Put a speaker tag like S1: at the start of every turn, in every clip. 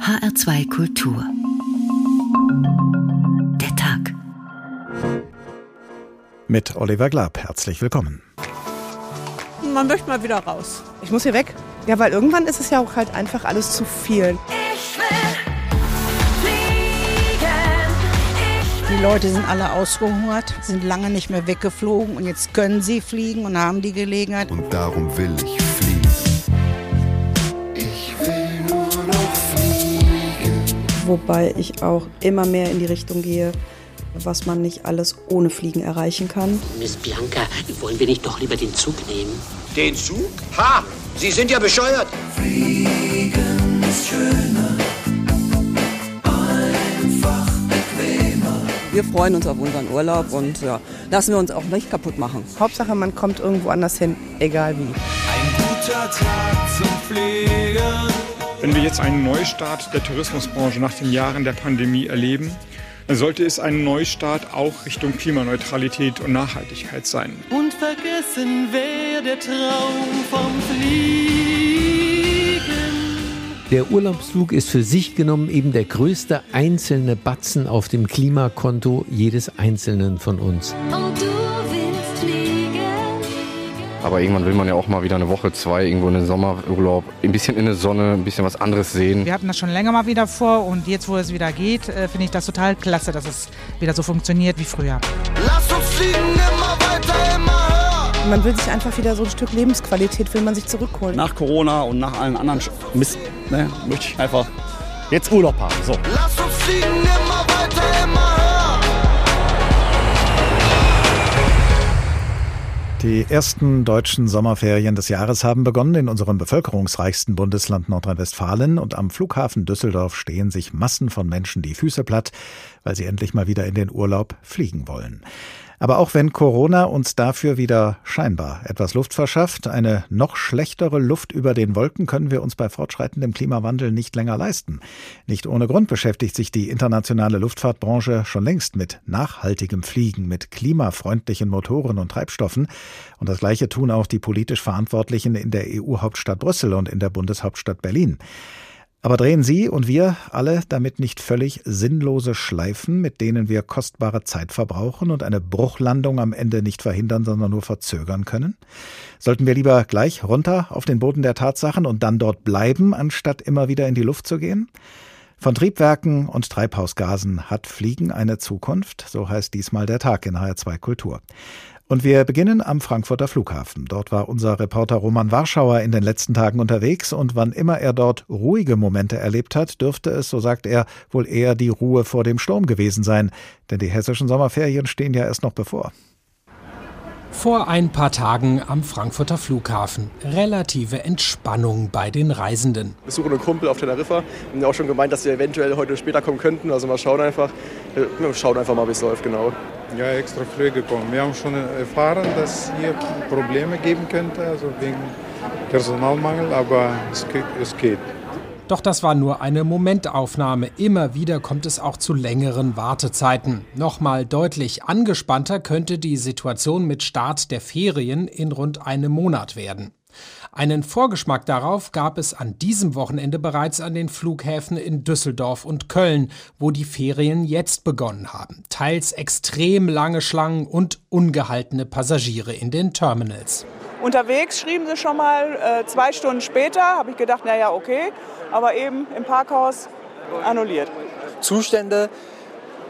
S1: HR2 Kultur. Der Tag.
S2: Mit Oliver Glab. Herzlich willkommen.
S3: Man möchte mal wieder raus.
S4: Ich muss hier weg. Ja, weil irgendwann ist es ja auch halt einfach alles zu viel.
S3: Die Leute sind alle ausgehungert, sind lange nicht mehr weggeflogen und jetzt können sie fliegen und haben die Gelegenheit.
S5: Und darum will ich fliegen. Ich
S6: Wobei ich auch immer mehr in die Richtung gehe, was man nicht alles ohne Fliegen erreichen kann.
S7: Miss Bianca, wollen wir nicht doch lieber den Zug nehmen?
S8: Den Zug? Ha! Sie sind ja bescheuert!
S5: Fliegen ist schöner. Einfach bequemer.
S9: Wir freuen uns auf unseren Urlaub und ja, lassen wir uns auch nicht kaputt machen.
S4: Hauptsache, man kommt irgendwo anders hin, egal wie.
S5: Ein guter Tag zum Fliegen.
S10: Wenn wir jetzt einen Neustart der Tourismusbranche nach den Jahren der Pandemie erleben, dann sollte es ein Neustart auch Richtung Klimaneutralität und Nachhaltigkeit sein.
S11: Und vergessen wäre der Traum vom Fliegen.
S12: Der Urlaubsflug ist für sich genommen eben der größte einzelne Batzen auf dem Klimakonto jedes Einzelnen von uns.
S11: Und du.
S13: Aber irgendwann will man ja auch mal wieder eine Woche, zwei irgendwo in den Sommerurlaub, ein bisschen in der Sonne, ein bisschen was anderes sehen.
S14: Wir hatten das schon länger mal wieder vor und jetzt, wo es wieder geht, äh, finde ich das total klasse, dass es wieder so funktioniert wie früher.
S5: Lass uns fliegen, immer weiter, immer höher.
S4: Man will sich einfach wieder so ein Stück Lebensqualität, will man sich zurückholen.
S15: Nach Corona und nach allen anderen Sch- Mist, ne, möchte ich einfach jetzt Urlaub haben. So.
S5: Lass uns fliegen,
S2: Die ersten deutschen Sommerferien des Jahres haben begonnen in unserem bevölkerungsreichsten Bundesland Nordrhein-Westfalen und am Flughafen Düsseldorf stehen sich Massen von Menschen die Füße platt, weil sie endlich mal wieder in den Urlaub fliegen wollen. Aber auch wenn Corona uns dafür wieder scheinbar etwas Luft verschafft, eine noch schlechtere Luft über den Wolken können wir uns bei fortschreitendem Klimawandel nicht länger leisten. Nicht ohne Grund beschäftigt sich die internationale Luftfahrtbranche schon längst mit nachhaltigem Fliegen, mit klimafreundlichen Motoren und Treibstoffen. Und das Gleiche tun auch die politisch Verantwortlichen in der EU-Hauptstadt Brüssel und in der Bundeshauptstadt Berlin. Aber drehen Sie und wir alle damit nicht völlig sinnlose Schleifen, mit denen wir kostbare Zeit verbrauchen und eine Bruchlandung am Ende nicht verhindern, sondern nur verzögern können? Sollten wir lieber gleich runter auf den Boden der Tatsachen und dann dort bleiben, anstatt immer wieder in die Luft zu gehen? Von Triebwerken und Treibhausgasen hat Fliegen eine Zukunft, so heißt diesmal der Tag in HR2 Kultur. Und wir beginnen am Frankfurter Flughafen. Dort war unser Reporter Roman Warschauer in den letzten Tagen unterwegs und wann immer er dort ruhige Momente erlebt hat, dürfte es, so sagt er, wohl eher die Ruhe vor dem Sturm gewesen sein. Denn die hessischen Sommerferien stehen ja erst noch bevor.
S16: Vor ein paar Tagen am Frankfurter Flughafen. Relative Entspannung bei den Reisenden.
S17: Wir suchen einen Kumpel auf Teneriffa. Wir haben ja auch schon gemeint, dass wir eventuell heute später kommen könnten. Also mal schauen einfach. Wir schauen einfach mal, wie es läuft, genau.
S18: Ja, extra früh gekommen. Wir haben schon erfahren, dass hier Probleme geben könnte, also wegen Personalmangel, aber es geht.
S16: Doch das war nur eine Momentaufnahme. Immer wieder kommt es auch zu längeren Wartezeiten. Nochmal deutlich angespannter könnte die Situation mit Start der Ferien in rund einem Monat werden. Einen Vorgeschmack darauf gab es an diesem Wochenende bereits an den Flughäfen in Düsseldorf und Köln, wo die Ferien jetzt begonnen haben. Teils extrem lange Schlangen und ungehaltene Passagiere in den Terminals.
S19: Unterwegs schrieben sie schon mal äh, zwei Stunden später, habe ich gedacht, naja, okay, aber eben im Parkhaus annulliert.
S20: Zustände,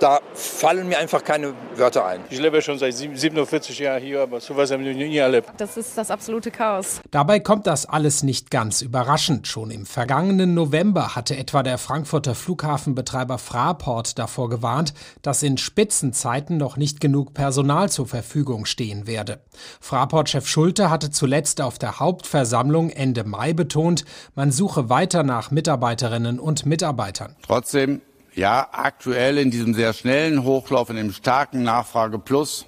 S20: da fallen mir einfach keine Wörter ein.
S21: Ich lebe schon seit 47 Jahren hier, aber sowas habe ich noch nie erlebt.
S22: Das ist das absolute Chaos.
S16: Dabei kommt das alles nicht ganz überraschend. Schon im vergangenen November hatte etwa der Frankfurter Flughafenbetreiber Fraport davor gewarnt, dass in Spitzenzeiten noch nicht genug Personal zur Verfügung stehen werde. Fraport-Chef Schulte hatte zuletzt auf der Hauptversammlung Ende Mai betont, man suche weiter nach Mitarbeiterinnen und Mitarbeitern.
S23: Trotzdem ja, aktuell in diesem sehr schnellen Hochlauf, in dem starken Nachfrage plus,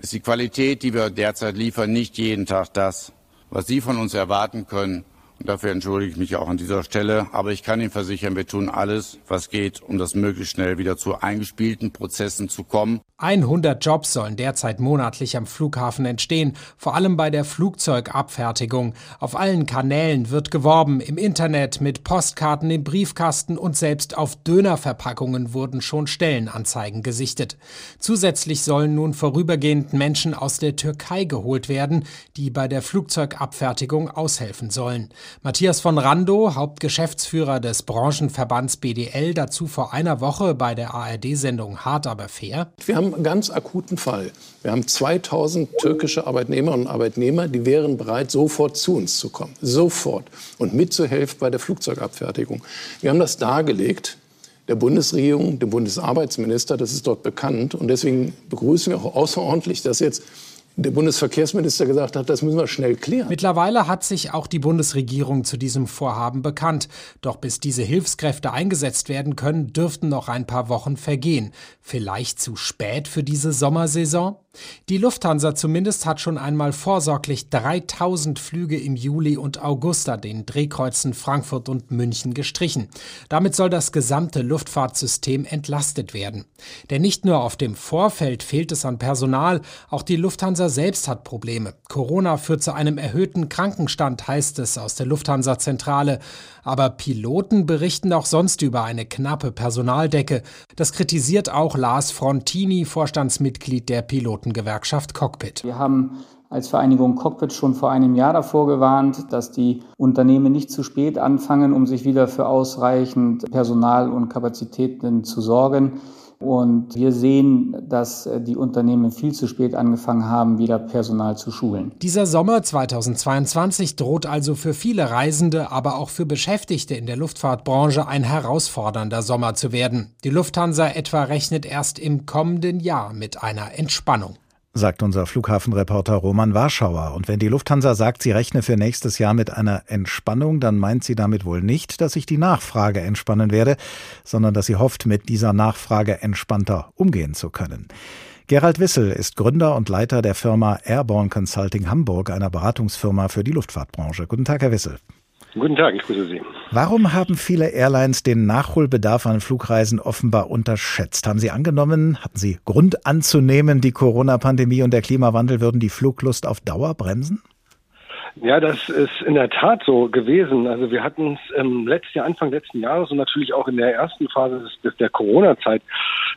S23: ist die Qualität, die wir derzeit liefern, nicht jeden Tag das, was Sie von uns erwarten können. Dafür entschuldige ich mich auch an dieser Stelle. Aber ich kann Ihnen versichern, wir tun alles, was geht, um das möglichst schnell wieder zu eingespielten Prozessen zu kommen.
S16: 100 Jobs sollen derzeit monatlich am Flughafen entstehen, vor allem bei der Flugzeugabfertigung. Auf allen Kanälen wird geworben, im Internet, mit Postkarten im Briefkasten und selbst auf Dönerverpackungen wurden schon Stellenanzeigen gesichtet. Zusätzlich sollen nun vorübergehend Menschen aus der Türkei geholt werden, die bei der Flugzeugabfertigung aushelfen sollen. Matthias von Rando, Hauptgeschäftsführer des Branchenverbands BDL, dazu vor einer Woche bei der ARD-Sendung Hart aber fair.
S24: Wir haben einen ganz akuten Fall. Wir haben 2000 türkische Arbeitnehmerinnen und Arbeitnehmer, die wären bereit, sofort zu uns zu kommen. Sofort. Und mitzuhelfen bei der Flugzeugabfertigung. Wir haben das dargelegt der Bundesregierung, dem Bundesarbeitsminister, das ist dort bekannt. Und deswegen begrüßen wir auch außerordentlich, dass jetzt der Bundesverkehrsminister gesagt hat, das müssen wir schnell klären.
S16: Mittlerweile hat sich auch die Bundesregierung zu diesem Vorhaben bekannt. Doch bis diese Hilfskräfte eingesetzt werden können, dürften noch ein paar Wochen vergehen. Vielleicht zu spät für diese Sommersaison? Die Lufthansa zumindest hat schon einmal vorsorglich 3000 Flüge im Juli und August an den Drehkreuzen Frankfurt und München gestrichen. Damit soll das gesamte Luftfahrtsystem entlastet werden. Denn nicht nur auf dem Vorfeld fehlt es an Personal, auch die Lufthansa selbst hat Probleme. Corona führt zu einem erhöhten Krankenstand, heißt es aus der Lufthansa-Zentrale. Aber Piloten berichten auch sonst über eine knappe Personaldecke. Das kritisiert auch Lars Frontini, Vorstandsmitglied der Piloten. Pilotengewerkschaft Cockpit.
S25: Wir haben als Vereinigung Cockpit schon vor einem Jahr davor gewarnt, dass die Unternehmen nicht zu spät anfangen, um sich wieder für ausreichend Personal und Kapazitäten zu sorgen. Und wir sehen, dass die Unternehmen viel zu spät angefangen haben, wieder Personal zu schulen.
S16: Dieser Sommer 2022 droht also für viele Reisende, aber auch für Beschäftigte in der Luftfahrtbranche ein herausfordernder Sommer zu werden. Die Lufthansa etwa rechnet erst im kommenden Jahr mit einer Entspannung
S2: sagt unser Flughafenreporter Roman Warschauer. Und wenn die Lufthansa sagt, sie rechne für nächstes Jahr mit einer Entspannung, dann meint sie damit wohl nicht, dass sich die Nachfrage entspannen werde, sondern dass sie hofft, mit dieser Nachfrage entspannter umgehen zu können. Gerald Wissel ist Gründer und Leiter der Firma Airborne Consulting Hamburg, einer Beratungsfirma für die Luftfahrtbranche. Guten Tag, Herr Wissel.
S26: Guten Tag, ich grüße Sie.
S2: Warum haben viele Airlines den Nachholbedarf an Flugreisen offenbar unterschätzt? Haben Sie angenommen, hatten Sie Grund anzunehmen, die Corona-Pandemie und der Klimawandel würden die Fluglust auf Dauer bremsen?
S26: Ja, das ist in der Tat so gewesen. Also wir hatten es im letzten Jahr, Anfang letzten Jahres und natürlich auch in der ersten Phase des, des der Corona-Zeit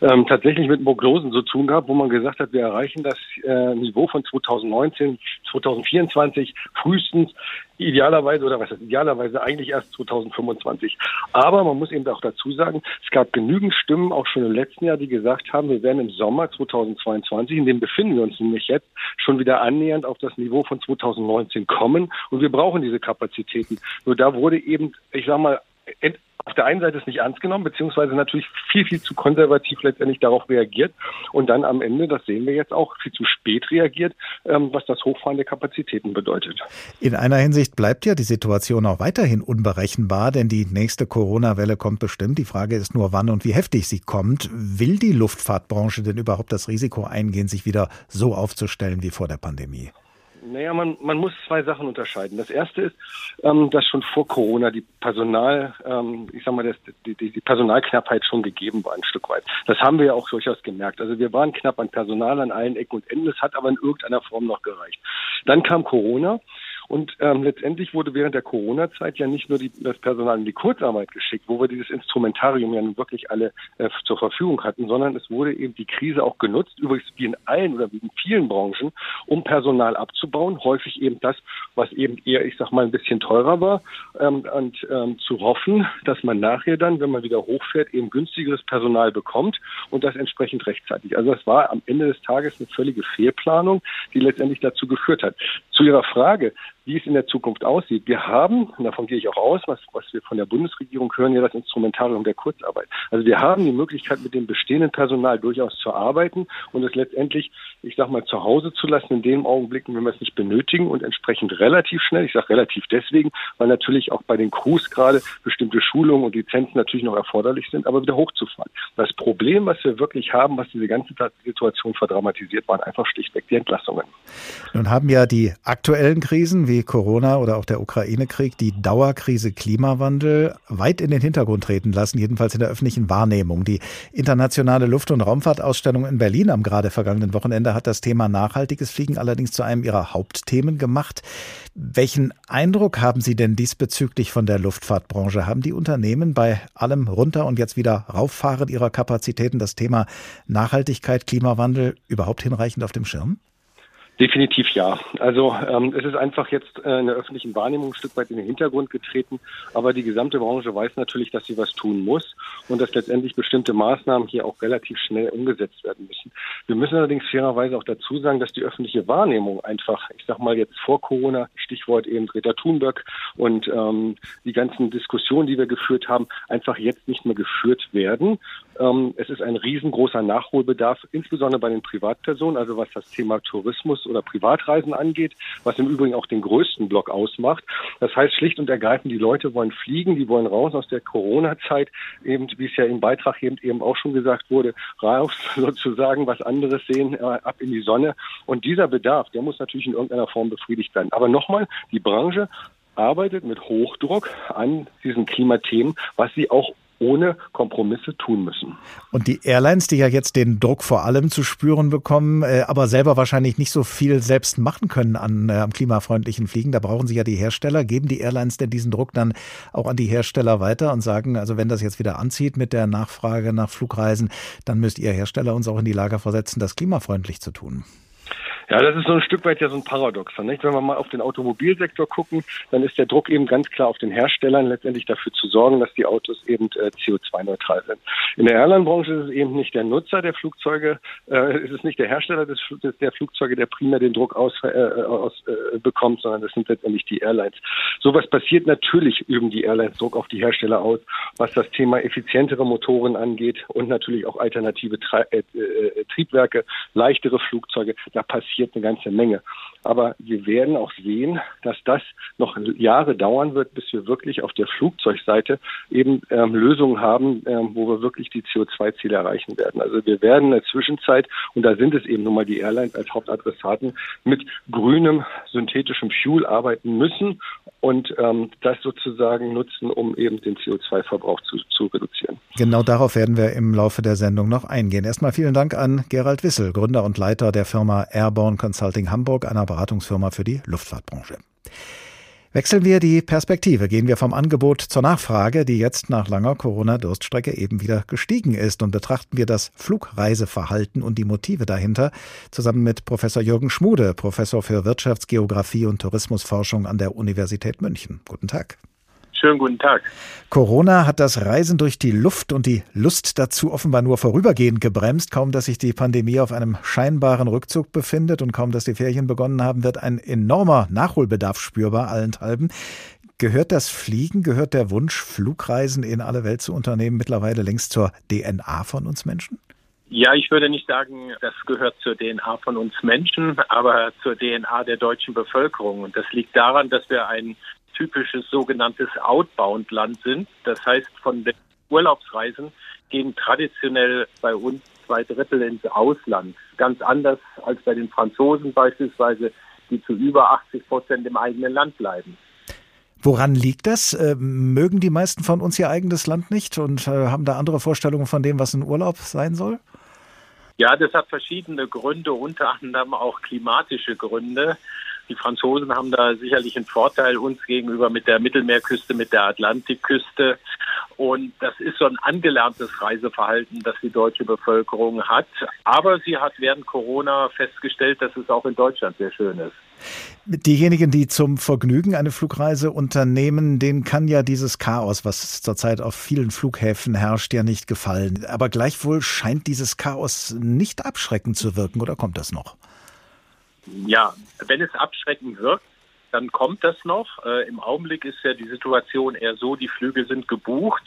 S26: ähm, tatsächlich mit Prognosen zu tun gehabt, wo man gesagt hat, wir erreichen das äh, Niveau von 2019, 2024 frühestens idealerweise oder was heißt idealerweise eigentlich erst 2025. Aber man muss eben auch dazu sagen, es gab genügend Stimmen auch schon im letzten Jahr, die gesagt haben, wir werden im Sommer 2022, in dem befinden wir uns nämlich jetzt, schon wieder annähernd auf das Niveau von 2019 kommen und wir brauchen diese Kapazitäten. Nur da wurde eben, ich sag mal, auf der einen Seite ist nicht ernst genommen, beziehungsweise natürlich viel, viel zu konservativ letztendlich darauf reagiert und dann am Ende, das sehen wir jetzt auch, viel zu spät reagiert, ähm, was das Hochfahren der Kapazitäten bedeutet.
S2: In einer Hinsicht bleibt ja die Situation auch weiterhin unberechenbar, denn die nächste Corona-Welle kommt bestimmt. Die Frage ist nur, wann und wie heftig sie kommt. Will die Luftfahrtbranche denn überhaupt das Risiko eingehen, sich wieder so aufzustellen wie vor der Pandemie?
S26: Naja, man, man muss zwei Sachen unterscheiden. Das erste ist, ähm, dass schon vor Corona die Personal, ähm, ich sag mal, das, die, die Personalknappheit schon gegeben war ein Stück weit. Das haben wir ja auch durchaus gemerkt. Also wir waren knapp an Personal an allen Ecken und Enden. Es hat aber in irgendeiner Form noch gereicht. Dann kam Corona und ähm, letztendlich wurde während der Corona-Zeit ja nicht nur die, das Personal in die Kurzarbeit geschickt, wo wir dieses Instrumentarium ja nun wirklich alle äh, zur Verfügung hatten, sondern es wurde eben die Krise auch genutzt, übrigens wie in allen oder wie in vielen Branchen, um Personal abzubauen. Häufig eben das, was eben eher, ich sag mal, ein bisschen teurer war ähm, und ähm, zu hoffen, dass man nachher dann, wenn man wieder hochfährt, eben günstigeres Personal bekommt und das entsprechend rechtzeitig. Also das war am Ende des Tages eine völlige Fehlplanung, die letztendlich dazu geführt hat. Zu Ihrer Frage, wie es in der Zukunft aussieht. Wir haben, und davon gehe ich auch aus, was, was wir von der Bundesregierung hören, ja das Instrumentarium der Kurzarbeit. Also wir haben die Möglichkeit, mit dem bestehenden Personal durchaus zu arbeiten und es letztendlich, ich sage mal, zu Hause zu lassen in den Augenblicken, wenn wir es nicht benötigen und entsprechend relativ schnell, ich sage relativ deswegen, weil natürlich auch bei den Crews gerade bestimmte Schulungen und Lizenzen natürlich noch erforderlich sind, aber wieder hochzufahren. Das Problem, was wir wirklich haben, was diese ganze Situation verdramatisiert, waren einfach schlichtweg die Entlassungen.
S2: Nun haben ja die aktuellen Krisen wie wie Corona oder auch der Ukraine-Krieg die Dauerkrise Klimawandel weit in den Hintergrund treten lassen, jedenfalls in der öffentlichen Wahrnehmung. Die internationale Luft- und Raumfahrtausstellung in Berlin am gerade vergangenen Wochenende hat das Thema nachhaltiges Fliegen allerdings zu einem ihrer Hauptthemen gemacht. Welchen Eindruck haben Sie denn diesbezüglich von der Luftfahrtbranche? Haben die Unternehmen bei allem runter und jetzt wieder rauffahren ihrer Kapazitäten das Thema Nachhaltigkeit, Klimawandel überhaupt hinreichend auf dem Schirm?
S26: Definitiv ja. Also ähm, es ist einfach jetzt äh, in der öffentlichen Wahrnehmung ein Stück weit in den Hintergrund getreten, aber die gesamte Branche weiß natürlich, dass sie was tun muss und dass letztendlich bestimmte Maßnahmen hier auch relativ schnell umgesetzt werden müssen. Wir müssen allerdings fairerweise auch dazu sagen, dass die öffentliche Wahrnehmung einfach, ich sag mal jetzt vor Corona, Stichwort eben Greta Thunberg und ähm, die ganzen Diskussionen, die wir geführt haben, einfach jetzt nicht mehr geführt werden. Ähm, es ist ein riesengroßer Nachholbedarf, insbesondere bei den Privatpersonen, also was das Thema Tourismus oder Privatreisen angeht, was im Übrigen auch den größten Block ausmacht. Das heißt schlicht und ergreifend, die Leute wollen fliegen, die wollen raus aus der Corona-Zeit, eben wie es ja im Beitrag eben, eben auch schon gesagt wurde, raus sozusagen was anderes sehen, äh, ab in die Sonne. Und dieser Bedarf, der muss natürlich in irgendeiner Form befriedigt werden. Aber nochmal, die Branche arbeitet mit Hochdruck an diesen Klimathemen, was sie auch ohne Kompromisse tun müssen.
S2: Und die Airlines, die ja jetzt den Druck vor allem zu spüren bekommen, äh, aber selber wahrscheinlich nicht so viel selbst machen können an, äh, am klimafreundlichen Fliegen, da brauchen sie ja die Hersteller. Geben die Airlines denn diesen Druck dann auch an die Hersteller weiter und sagen, also wenn das jetzt wieder anzieht mit der Nachfrage nach Flugreisen, dann müsst ihr Hersteller uns auch in die Lage versetzen, das klimafreundlich zu tun?
S26: Ja, das ist so ein Stück weit ja so ein Paradoxon. Nicht? Wenn wir mal auf den Automobilsektor gucken, dann ist der Druck eben ganz klar auf den Herstellern, letztendlich dafür zu sorgen, dass die Autos eben äh, CO2-neutral sind. In der Airline-Branche ist es eben nicht der Nutzer der Flugzeuge, äh, ist es nicht der Hersteller des, des, der Flugzeuge, der primär den Druck aus, äh, aus äh, bekommt, sondern das sind letztendlich die Airlines. Sowas passiert natürlich, üben die Airlines Druck auf die Hersteller aus, was das Thema effizientere Motoren angeht und natürlich auch alternative Tre äh, äh, Triebwerke, leichtere Flugzeuge. Da passiert passiert eine ganze Menge. Aber wir werden auch sehen, dass das noch Jahre dauern wird, bis wir wirklich auf der Flugzeugseite eben ähm, Lösungen haben, ähm, wo wir wirklich die CO2-Ziele erreichen werden. Also wir werden in der Zwischenzeit, und da sind es eben nun mal die Airlines als Hauptadressaten, mit grünem, synthetischem Fuel arbeiten müssen und ähm, das sozusagen nutzen, um eben den CO2-Verbrauch zu, zu reduzieren.
S2: Genau darauf werden wir im Laufe der Sendung noch eingehen. Erstmal vielen Dank an Gerald Wissel, Gründer und Leiter der Firma Airborne Consulting Hamburg, einer Beratungsfirma für die Luftfahrtbranche. Wechseln wir die Perspektive, gehen wir vom Angebot zur Nachfrage, die jetzt nach langer Corona-Durststrecke eben wieder gestiegen ist und betrachten wir das Flugreiseverhalten und die Motive dahinter zusammen mit Professor Jürgen Schmude, Professor für Wirtschaftsgeografie und Tourismusforschung an der Universität München. Guten Tag.
S27: Schönen guten Tag.
S2: Corona hat das Reisen durch die Luft und die Lust dazu offenbar nur vorübergehend gebremst. Kaum, dass sich die Pandemie auf einem scheinbaren Rückzug befindet und kaum, dass die Ferien begonnen haben, wird ein enormer Nachholbedarf spürbar allenthalben. Gehört das Fliegen, gehört der Wunsch, Flugreisen in alle Welt zu unternehmen, mittlerweile längst zur DNA von uns Menschen?
S27: Ja, ich würde nicht sagen, das gehört zur DNA von uns Menschen, aber zur DNA der deutschen Bevölkerung. Und das liegt daran, dass wir ein typisches sogenanntes Outbound-Land sind. Das heißt, von den Urlaubsreisen gehen traditionell bei uns zwei Drittel ins Ausland. Ganz anders als bei den Franzosen beispielsweise, die zu über 80 Prozent im eigenen Land bleiben.
S2: Woran liegt das? Äh, mögen die meisten von uns ihr eigenes Land nicht und äh, haben da andere Vorstellungen von dem, was ein Urlaub sein soll?
S27: Ja, das hat verschiedene Gründe, unter anderem auch klimatische Gründe. Die Franzosen haben da sicherlich einen Vorteil uns gegenüber mit der Mittelmeerküste, mit der Atlantikküste. Und das ist so ein angelerntes Reiseverhalten, das die deutsche Bevölkerung hat. Aber sie hat während Corona festgestellt, dass es auch in Deutschland sehr schön ist.
S2: Diejenigen, die zum Vergnügen eine Flugreise unternehmen, denen kann ja dieses Chaos, was zurzeit auf vielen Flughäfen herrscht, ja nicht gefallen. Aber gleichwohl scheint dieses Chaos nicht abschreckend zu wirken, oder kommt das noch?
S27: Ja, wenn es abschreckend wirkt, dann kommt das noch. Äh, Im Augenblick ist ja die Situation eher so, die Flüge sind gebucht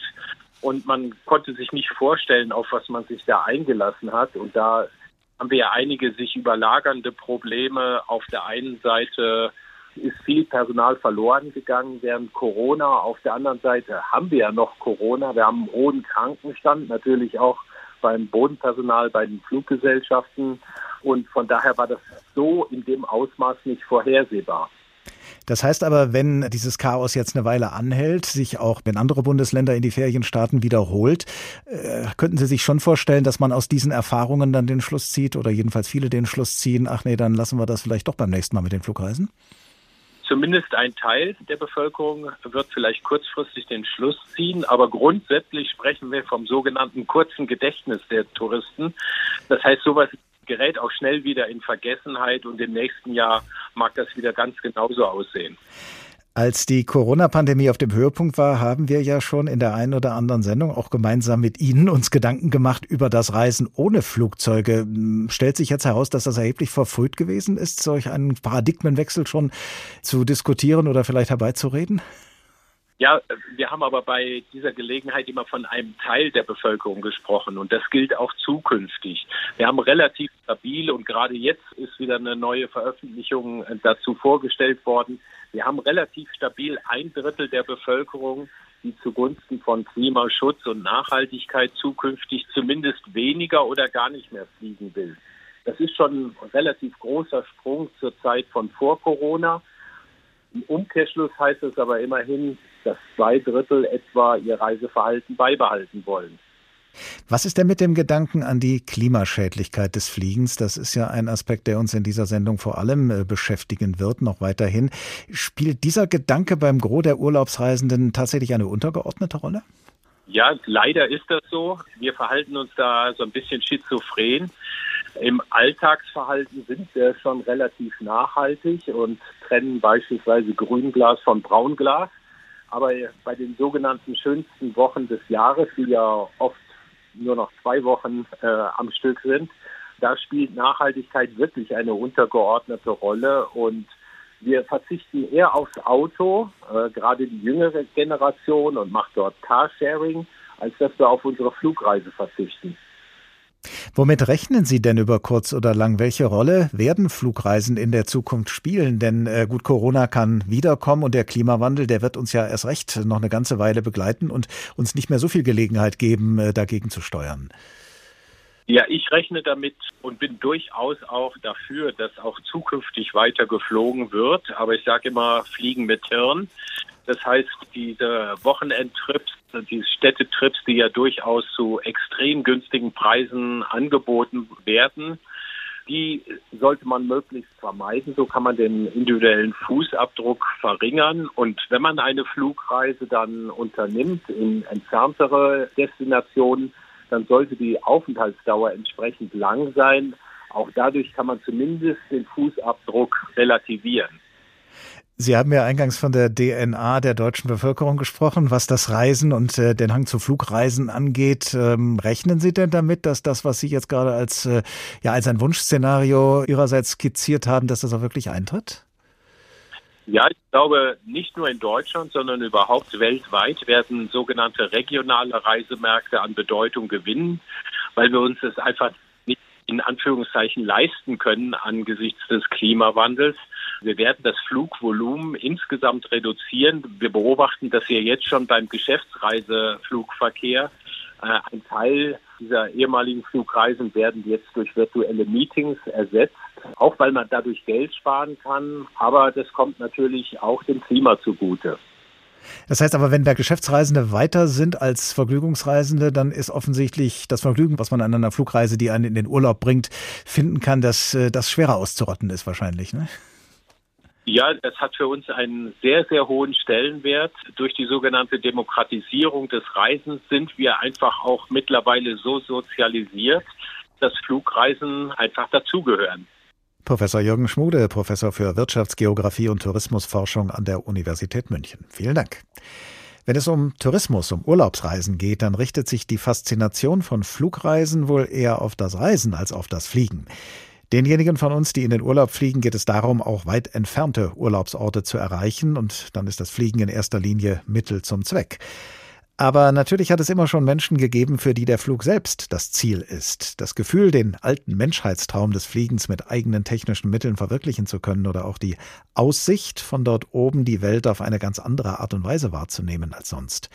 S27: und man konnte sich nicht vorstellen, auf was man sich da eingelassen hat. Und da haben wir ja einige sich überlagernde Probleme. Auf der einen Seite ist viel Personal verloren gegangen während Corona. Auf der anderen Seite haben wir ja noch Corona. Wir haben einen hohen Krankenstand, natürlich auch beim Bodenpersonal, bei den Fluggesellschaften. Und von daher war das so in dem Ausmaß nicht vorhersehbar.
S2: Das heißt aber, wenn dieses Chaos jetzt eine Weile anhält, sich auch, wenn andere Bundesländer in die Ferien starten, wiederholt, äh, könnten Sie sich schon vorstellen, dass man aus diesen Erfahrungen dann den Schluss zieht oder jedenfalls viele den Schluss ziehen, ach nee, dann lassen wir das vielleicht doch beim nächsten Mal mit den Flugreisen?
S27: Zumindest ein Teil der Bevölkerung wird vielleicht kurzfristig den Schluss ziehen, aber grundsätzlich sprechen wir vom sogenannten kurzen Gedächtnis der Touristen. Das heißt, sowas gerät auch schnell wieder in Vergessenheit und im nächsten Jahr mag das wieder ganz genauso aussehen.
S2: Als die Corona-Pandemie auf dem Höhepunkt war, haben wir ja schon in der einen oder anderen Sendung auch gemeinsam mit Ihnen uns Gedanken gemacht über das Reisen ohne Flugzeuge. Stellt sich jetzt heraus, dass das erheblich verfrüht gewesen ist, solch einen Paradigmenwechsel schon zu diskutieren oder vielleicht herbeizureden?
S27: Ja, wir haben aber bei dieser Gelegenheit immer von einem Teil der Bevölkerung gesprochen und das gilt auch zukünftig. Wir haben relativ stabil und gerade jetzt ist wieder eine neue Veröffentlichung dazu vorgestellt worden. Wir haben relativ stabil ein Drittel der Bevölkerung, die zugunsten von Klimaschutz und Nachhaltigkeit zukünftig zumindest weniger oder gar nicht mehr fliegen will. Das ist schon ein relativ großer Sprung zur Zeit von vor Corona. Im Umkehrschluss heißt es aber immerhin, dass zwei Drittel etwa ihr Reiseverhalten beibehalten wollen.
S2: Was ist denn mit dem Gedanken an die Klimaschädlichkeit des Fliegens? Das ist ja ein Aspekt, der uns in dieser Sendung vor allem äh, beschäftigen wird, noch weiterhin. Spielt dieser Gedanke beim Gros der Urlaubsreisenden tatsächlich eine untergeordnete Rolle?
S27: Ja, leider ist das so. Wir verhalten uns da so ein bisschen schizophren. Im Alltagsverhalten sind wir schon relativ nachhaltig und trennen beispielsweise Grünglas von Braunglas. Aber bei den sogenannten schönsten Wochen des Jahres, die ja oft nur noch zwei Wochen äh, am Stück sind, da spielt Nachhaltigkeit wirklich eine untergeordnete Rolle und wir verzichten eher aufs Auto, äh, gerade die jüngere Generation und macht dort Carsharing, als dass wir auf unsere Flugreise verzichten.
S2: Womit rechnen Sie denn über kurz oder lang? Welche Rolle werden Flugreisen in der Zukunft spielen? Denn äh, gut, Corona kann wiederkommen und der Klimawandel, der wird uns ja erst recht noch eine ganze Weile begleiten und uns nicht mehr so viel Gelegenheit geben, äh, dagegen zu steuern.
S27: Ja, ich rechne damit und bin durchaus auch dafür, dass auch zukünftig weiter geflogen wird. Aber ich sage immer, fliegen mit Hirn. Das heißt, diese Wochenendtrips, diese Städtetrips, die ja durchaus zu extrem günstigen Preisen angeboten werden, die sollte man möglichst vermeiden. So kann man den individuellen Fußabdruck verringern. Und wenn man eine Flugreise dann unternimmt in entferntere Destinationen, dann sollte die Aufenthaltsdauer entsprechend lang sein. Auch dadurch kann man zumindest den Fußabdruck relativieren.
S2: Sie haben ja eingangs von der DNA der deutschen Bevölkerung gesprochen, was das Reisen und äh, den Hang zu Flugreisen angeht. Ähm, rechnen Sie denn damit, dass das, was Sie jetzt gerade als, äh, ja, als ein Wunschszenario Ihrerseits skizziert haben, dass das auch wirklich eintritt?
S27: Ja, ich glaube, nicht nur in Deutschland, sondern überhaupt weltweit werden sogenannte regionale Reisemärkte an Bedeutung gewinnen, weil wir uns das einfach in Anführungszeichen leisten können angesichts des Klimawandels. Wir werden das Flugvolumen insgesamt reduzieren. Wir beobachten das hier jetzt schon beim Geschäftsreiseflugverkehr. Äh, ein Teil dieser ehemaligen Flugreisen werden jetzt durch virtuelle Meetings ersetzt, auch weil man dadurch Geld sparen kann. Aber das kommt natürlich auch dem Klima zugute.
S2: Das heißt aber, wenn da Geschäftsreisende weiter sind als Vergnügungsreisende, dann ist offensichtlich das Vergnügen, was man an einer Flugreise, die einen in den Urlaub bringt, finden kann, dass äh, das schwerer auszurotten ist wahrscheinlich. Ne?
S27: Ja, das hat für uns einen sehr, sehr hohen Stellenwert. Durch die sogenannte Demokratisierung des Reisens sind wir einfach auch mittlerweile so sozialisiert, dass Flugreisen einfach dazugehören.
S2: Professor Jürgen Schmude, Professor für Wirtschaftsgeografie und Tourismusforschung an der Universität München. Vielen Dank. Wenn es um Tourismus, um Urlaubsreisen geht, dann richtet sich die Faszination von Flugreisen wohl eher auf das Reisen als auf das Fliegen. Denjenigen von uns, die in den Urlaub fliegen, geht es darum, auch weit entfernte Urlaubsorte zu erreichen, und dann ist das Fliegen in erster Linie Mittel zum Zweck. Aber natürlich hat es immer schon Menschen gegeben, für die der Flug selbst das Ziel ist. Das Gefühl, den alten Menschheitstraum des Fliegens mit eigenen technischen Mitteln verwirklichen zu können oder auch die Aussicht, von dort oben die Welt auf eine ganz andere Art und Weise wahrzunehmen als sonst.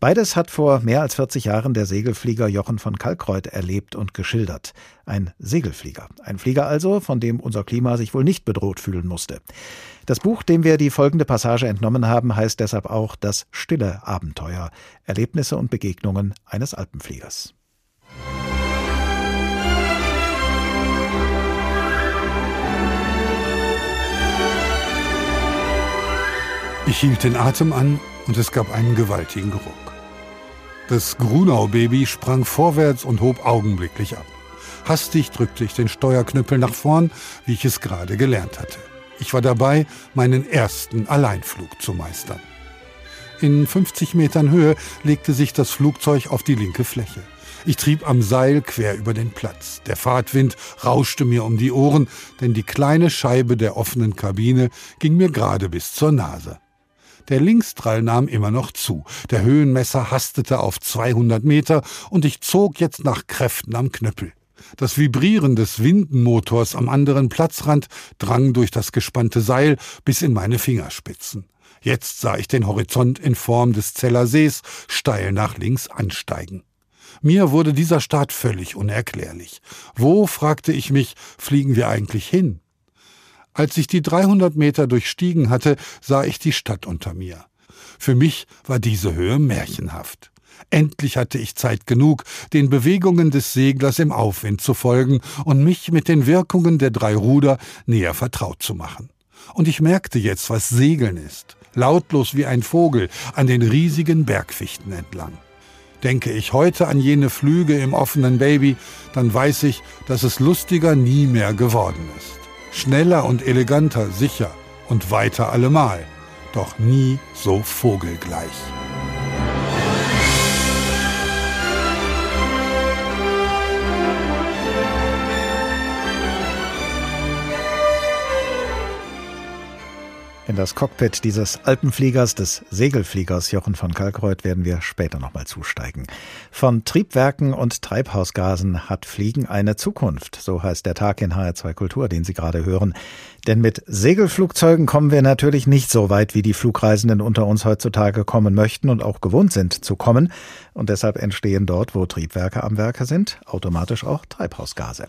S2: Beides hat vor mehr als 40 Jahren der Segelflieger Jochen von Kalkreuth erlebt und geschildert. Ein Segelflieger. Ein Flieger also, von dem unser Klima sich wohl nicht bedroht fühlen musste. Das Buch, dem wir die folgende Passage entnommen haben, heißt deshalb auch Das stille Abenteuer. Erlebnisse und Begegnungen eines Alpenfliegers.
S28: Ich hielt den Atem an und es gab einen gewaltigen Geruch. Das Grunau-Baby sprang vorwärts und hob augenblicklich ab. Hastig drückte ich den Steuerknüppel nach vorn, wie ich es gerade gelernt hatte. Ich war dabei, meinen ersten Alleinflug zu meistern. In 50 Metern Höhe legte sich das Flugzeug auf die linke Fläche. Ich trieb am Seil quer über den Platz. Der Fahrtwind rauschte mir um die Ohren, denn die kleine Scheibe der offenen Kabine ging mir gerade bis zur Nase. Der Linksdrall nahm immer noch zu. Der Höhenmesser hastete auf 200 Meter und ich zog jetzt nach Kräften am Knüppel. Das Vibrieren des Windenmotors am anderen Platzrand drang durch das gespannte Seil bis in meine Fingerspitzen. Jetzt sah ich den Horizont in Form des Zeller Sees steil nach links ansteigen. Mir wurde dieser Start völlig unerklärlich. Wo, fragte ich mich, fliegen wir eigentlich hin? Als ich die 300 Meter durchstiegen hatte, sah ich die Stadt unter mir. Für mich war diese Höhe märchenhaft. Endlich hatte ich Zeit genug, den Bewegungen des Seglers im Aufwind zu folgen und mich mit den Wirkungen der drei Ruder näher vertraut zu machen. Und ich merkte jetzt, was Segeln ist, lautlos wie ein Vogel an den riesigen Bergfichten entlang. Denke ich heute an jene Flüge im offenen Baby, dann weiß ich, dass es lustiger nie mehr geworden ist. Schneller und eleganter, sicher und weiter allemal, doch nie so vogelgleich.
S2: In das Cockpit dieses Alpenfliegers, des Segelfliegers Jochen von Kalkreuth werden wir später nochmal zusteigen. Von Triebwerken und Treibhausgasen hat Fliegen eine Zukunft, so heißt der Tag in HR2 Kultur, den Sie gerade hören. Denn mit Segelflugzeugen kommen wir natürlich nicht so weit, wie die Flugreisenden unter uns heutzutage kommen möchten und auch gewohnt sind zu kommen. Und deshalb entstehen dort, wo Triebwerke am Werke sind, automatisch auch Treibhausgase.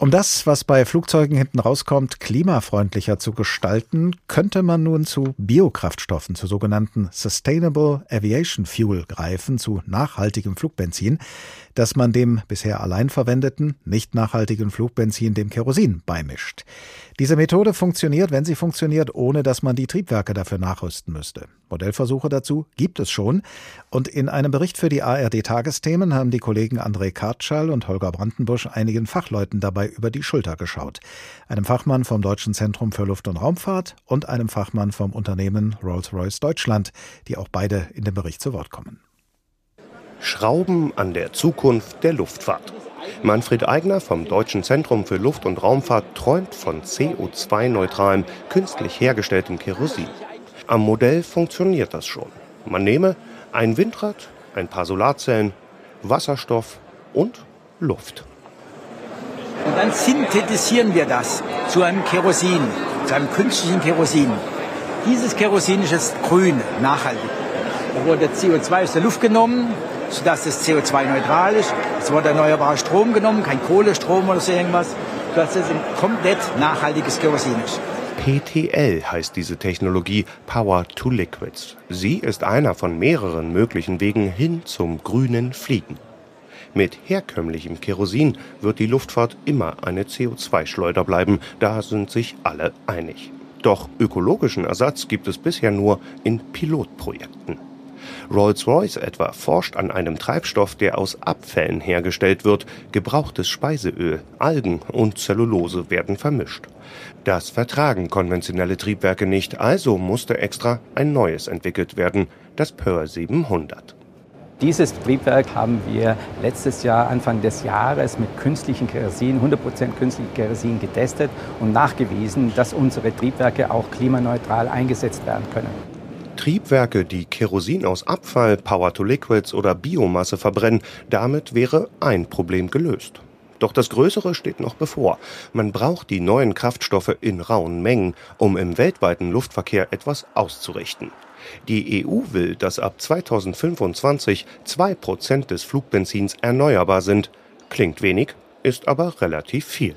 S2: Um das, was bei Flugzeugen hinten rauskommt, klimafreundlicher zu gestalten, könnte man nun zu Biokraftstoffen, zu sogenannten Sustainable Aviation Fuel greifen, zu nachhaltigem Flugbenzin, das man dem bisher allein verwendeten, nicht nachhaltigen Flugbenzin, dem Kerosin, beimischt. Diese Methode funktioniert, wenn sie funktioniert, ohne dass man die Triebwerke dafür nachrüsten müsste. Modellversuche dazu gibt es schon. Und in einem Bericht für die ARD Tagesthemen haben die Kollegen André Kartschall und Holger Brandenbusch einigen Fachleuten dabei über die Schulter geschaut. Einem Fachmann vom Deutschen Zentrum für Luft- und Raumfahrt und einem Fachmann vom Unternehmen Rolls-Royce Deutschland, die auch beide in dem Bericht zu Wort kommen.
S29: Schrauben an der Zukunft der Luftfahrt. Manfred Eigner vom Deutschen Zentrum für Luft- und Raumfahrt träumt von CO2-neutralem, künstlich hergestelltem Kerosin. Am Modell funktioniert das schon. Man nehme ein Windrad, ein paar Solarzellen, Wasserstoff und Luft.
S30: Und dann synthetisieren wir das zu einem Kerosin, zu einem künstlichen Kerosin. Dieses Kerosin ist grün, nachhaltig. Da wurde CO2 aus der Luft genommen, sodass es CO2-neutral ist. Es wurde erneuerbarer Strom genommen, kein Kohlestrom oder so irgendwas, sodass es ein komplett nachhaltiges Kerosin ist.
S29: PTL heißt diese Technologie Power to Liquids. Sie ist einer von mehreren möglichen Wegen hin zum grünen Fliegen. Mit herkömmlichem Kerosin wird die Luftfahrt immer eine CO2-Schleuder bleiben, da sind sich alle einig. Doch ökologischen Ersatz gibt es bisher nur in Pilotprojekten. Rolls-Royce etwa forscht an einem Treibstoff, der aus Abfällen hergestellt wird. Gebrauchtes Speiseöl, Algen und Zellulose werden vermischt. Das vertragen konventionelle Triebwerke nicht, also musste extra ein neues entwickelt werden, das Pearl 700.
S31: Dieses Triebwerk haben wir letztes Jahr, Anfang des Jahres, mit künstlichem Kerosin, 100% künstlichem Kerosin getestet und nachgewiesen, dass unsere Triebwerke auch klimaneutral eingesetzt werden können.
S29: Triebwerke, die Kerosin aus Abfall, Power-to-Liquids oder Biomasse verbrennen, damit wäre ein Problem gelöst. Doch das Größere steht noch bevor. Man braucht die neuen Kraftstoffe in rauen Mengen, um im weltweiten Luftverkehr etwas auszurichten. Die EU will, dass ab 2025 zwei Prozent des Flugbenzins erneuerbar sind. Klingt wenig, ist aber relativ viel.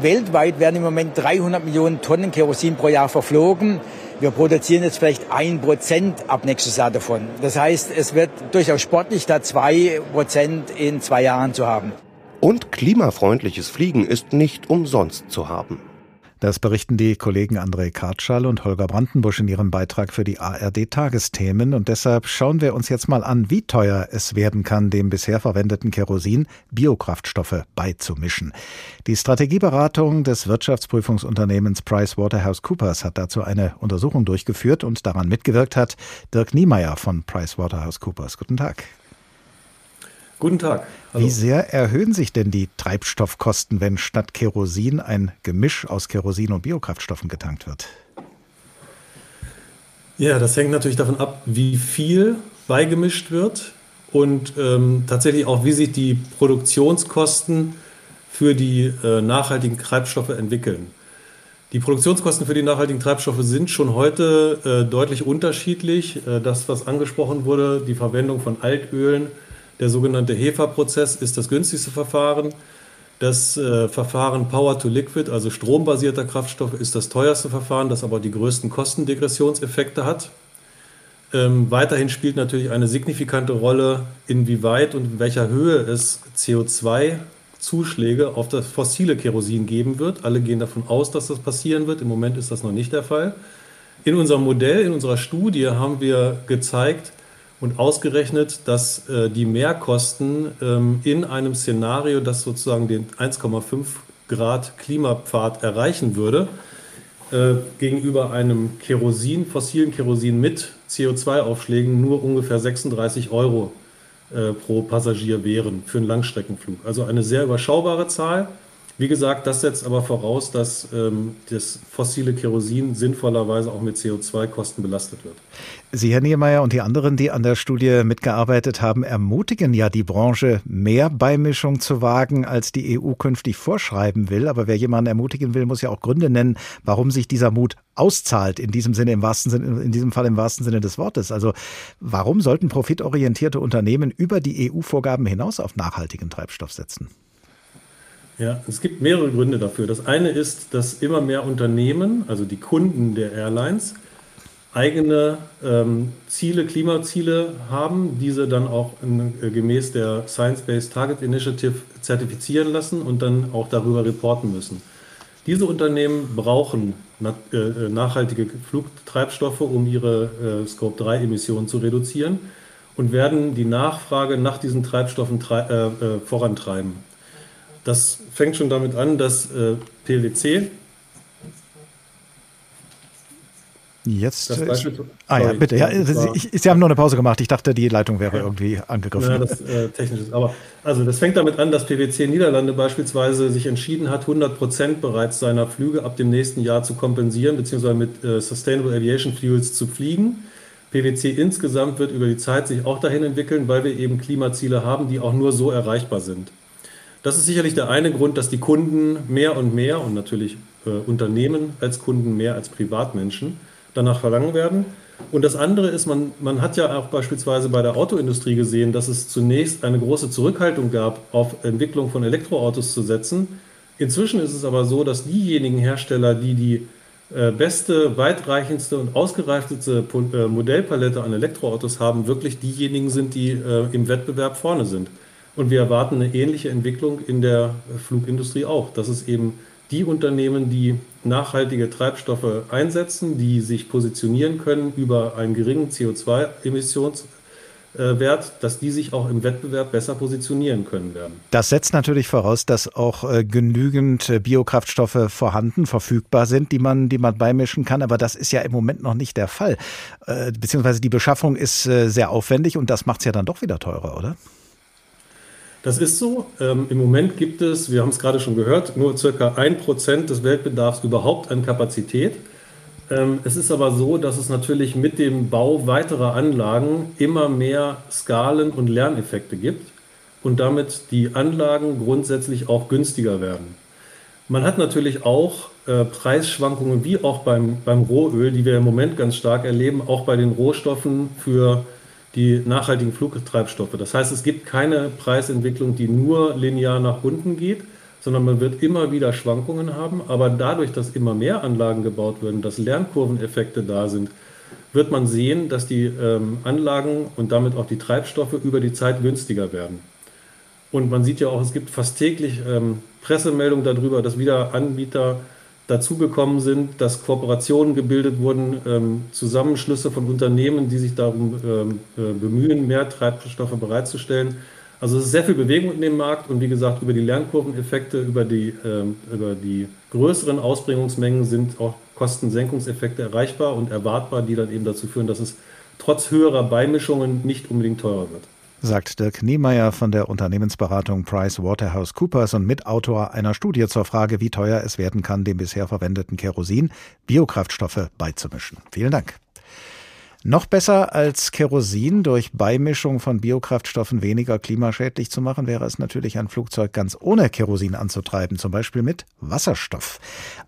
S30: Weltweit werden im Moment 300 Millionen Tonnen Kerosin pro Jahr verflogen. Wir produzieren jetzt vielleicht ein Prozent ab nächstes Jahr davon. Das heißt, es wird durchaus sportlich, da zwei Prozent in zwei Jahren zu haben.
S29: Und klimafreundliches Fliegen ist nicht umsonst zu haben.
S2: Das berichten die Kollegen André Kartschall und Holger Brandenbusch in ihrem Beitrag für die ARD Tagesthemen. Und deshalb schauen wir uns jetzt mal an, wie teuer es werden kann, dem bisher verwendeten Kerosin Biokraftstoffe beizumischen. Die Strategieberatung des Wirtschaftsprüfungsunternehmens PricewaterhouseCoopers hat dazu eine Untersuchung durchgeführt und daran mitgewirkt hat Dirk Niemeyer von PricewaterhouseCoopers. Guten Tag.
S32: Guten Tag.
S2: Hallo. Wie sehr erhöhen sich denn die Treibstoffkosten, wenn statt Kerosin ein Gemisch aus Kerosin und Biokraftstoffen getankt wird?
S32: Ja, das hängt natürlich davon ab, wie viel beigemischt wird und ähm, tatsächlich auch, wie sich die Produktionskosten für die äh, nachhaltigen Treibstoffe entwickeln. Die Produktionskosten für die nachhaltigen Treibstoffe sind schon heute äh, deutlich unterschiedlich. Äh, das, was angesprochen wurde, die Verwendung von Altölen, der sogenannte HEFA-Prozess ist das günstigste Verfahren. Das äh, Verfahren Power to Liquid, also strombasierter Kraftstoff, ist das teuerste Verfahren, das aber die größten Kostendegressionseffekte hat. Ähm, weiterhin spielt natürlich eine signifikante Rolle, inwieweit und in welcher Höhe es CO2-Zuschläge auf das fossile Kerosin geben wird. Alle gehen davon aus, dass das passieren wird. Im Moment ist das noch nicht der Fall. In unserem Modell, in unserer Studie haben wir gezeigt, und ausgerechnet, dass äh, die Mehrkosten ähm, in einem Szenario, das sozusagen den 1,5 Grad Klimapfad erreichen würde, äh, gegenüber einem Kerosin, fossilen Kerosin mit CO2-Aufschlägen nur ungefähr 36 Euro äh, pro Passagier wären für einen Langstreckenflug. Also eine sehr überschaubare Zahl. Wie gesagt, das setzt aber voraus, dass ähm, das fossile Kerosin sinnvollerweise auch mit CO2-Kosten belastet wird.
S2: Sie, Herr Niemeyer, und die anderen, die an der Studie mitgearbeitet haben, ermutigen ja die Branche, mehr Beimischung zu wagen, als die EU künftig vorschreiben will. Aber wer jemanden ermutigen will, muss ja auch Gründe nennen, warum sich dieser Mut auszahlt, in diesem Sinne, im wahrsten Sinne, in diesem Fall im wahrsten Sinne des Wortes. Also, warum sollten profitorientierte Unternehmen über die EU-Vorgaben hinaus auf nachhaltigen Treibstoff setzen?
S32: Ja, es gibt mehrere Gründe dafür. Das eine ist, dass immer mehr Unternehmen, also die Kunden der Airlines, eigene ähm, Ziele, Klimaziele haben, diese dann auch in, äh, gemäß der Science-Based Target Initiative zertifizieren lassen und dann auch darüber reporten müssen. Diese Unternehmen brauchen na, äh, nachhaltige Flugtreibstoffe, um ihre äh, Scope-3-Emissionen zu reduzieren und werden die Nachfrage nach diesen Treibstoffen äh, äh, vorantreiben. Das fängt schon damit an, dass äh, PwC.
S2: Jetzt. Ist, ah ja, bitte. Ja, ich, Sie haben nur eine Pause gemacht. Ich dachte, die Leitung wäre ja. irgendwie angegriffen.
S32: Ja, das äh, technisch ist. Aber also das fängt damit an, dass PwC Niederlande beispielsweise sich entschieden hat, 100 Prozent bereits seiner Flüge ab dem nächsten Jahr zu kompensieren, beziehungsweise mit äh, Sustainable Aviation Fuels zu fliegen. PwC insgesamt wird über die Zeit sich auch dahin entwickeln, weil wir eben Klimaziele haben, die auch nur so erreichbar sind. Das ist sicherlich der eine Grund, dass die Kunden mehr und mehr und natürlich äh, Unternehmen als Kunden mehr als Privatmenschen danach verlangen werden. Und das andere ist, man, man hat ja auch beispielsweise bei der Autoindustrie gesehen, dass es zunächst eine große Zurückhaltung gab, auf Entwicklung von Elektroautos zu setzen. Inzwischen ist es aber so, dass diejenigen Hersteller, die die äh, beste, weitreichendste und ausgereifteste äh, Modellpalette an Elektroautos haben, wirklich diejenigen sind, die äh, im Wettbewerb vorne sind. Und wir erwarten eine ähnliche Entwicklung in der Flugindustrie auch, dass es eben die Unternehmen, die nachhaltige Treibstoffe einsetzen, die sich positionieren können über einen geringen CO2-Emissionswert, dass die sich auch im Wettbewerb besser positionieren können werden.
S2: Das setzt natürlich voraus, dass auch äh, genügend äh, Biokraftstoffe vorhanden, verfügbar sind, die man, die man beimischen kann. Aber das ist ja im Moment noch nicht der Fall. Äh, beziehungsweise die Beschaffung ist sehr aufwendig und das macht es ja dann doch wieder teurer, oder?
S32: Das ist so. Ähm, Im Moment gibt es, wir haben es gerade schon gehört, nur circa ein Prozent des Weltbedarfs überhaupt an Kapazität. Ähm, es ist aber so, dass es natürlich mit dem Bau weiterer Anlagen immer mehr Skalen- und Lerneffekte gibt und damit die Anlagen grundsätzlich auch günstiger werden. Man hat natürlich auch äh, Preisschwankungen, wie auch beim, beim Rohöl, die wir im Moment ganz stark erleben, auch bei den Rohstoffen für die nachhaltigen Flugtreibstoffe. Das heißt, es gibt keine Preisentwicklung, die nur linear nach unten geht, sondern man wird immer wieder Schwankungen haben. Aber dadurch, dass immer mehr Anlagen gebaut werden, dass Lernkurveneffekte da sind, wird man sehen, dass die ähm, Anlagen und damit auch die Treibstoffe über die Zeit günstiger werden. Und man sieht ja auch, es gibt fast täglich ähm, Pressemeldungen darüber, dass wieder Anbieter dazugekommen sind, dass Kooperationen gebildet wurden, ähm, Zusammenschlüsse von Unternehmen, die sich darum ähm, äh, bemühen, mehr Treibstoffe bereitzustellen. Also es ist sehr viel Bewegung in dem Markt und wie gesagt, über die Lernkurveneffekte, über die, ähm, über die größeren Ausbringungsmengen sind auch Kostensenkungseffekte erreichbar und erwartbar, die dann eben dazu führen, dass es trotz höherer Beimischungen nicht unbedingt teurer wird
S2: sagt Dirk Niemeyer von der Unternehmensberatung Price Waterhouse Coopers und Mitautor einer Studie zur Frage, wie teuer es werden kann, dem bisher verwendeten Kerosin Biokraftstoffe beizumischen. Vielen Dank. Noch besser als Kerosin durch Beimischung von Biokraftstoffen weniger klimaschädlich zu machen, wäre es natürlich, ein Flugzeug ganz ohne Kerosin anzutreiben, zum Beispiel mit Wasserstoff.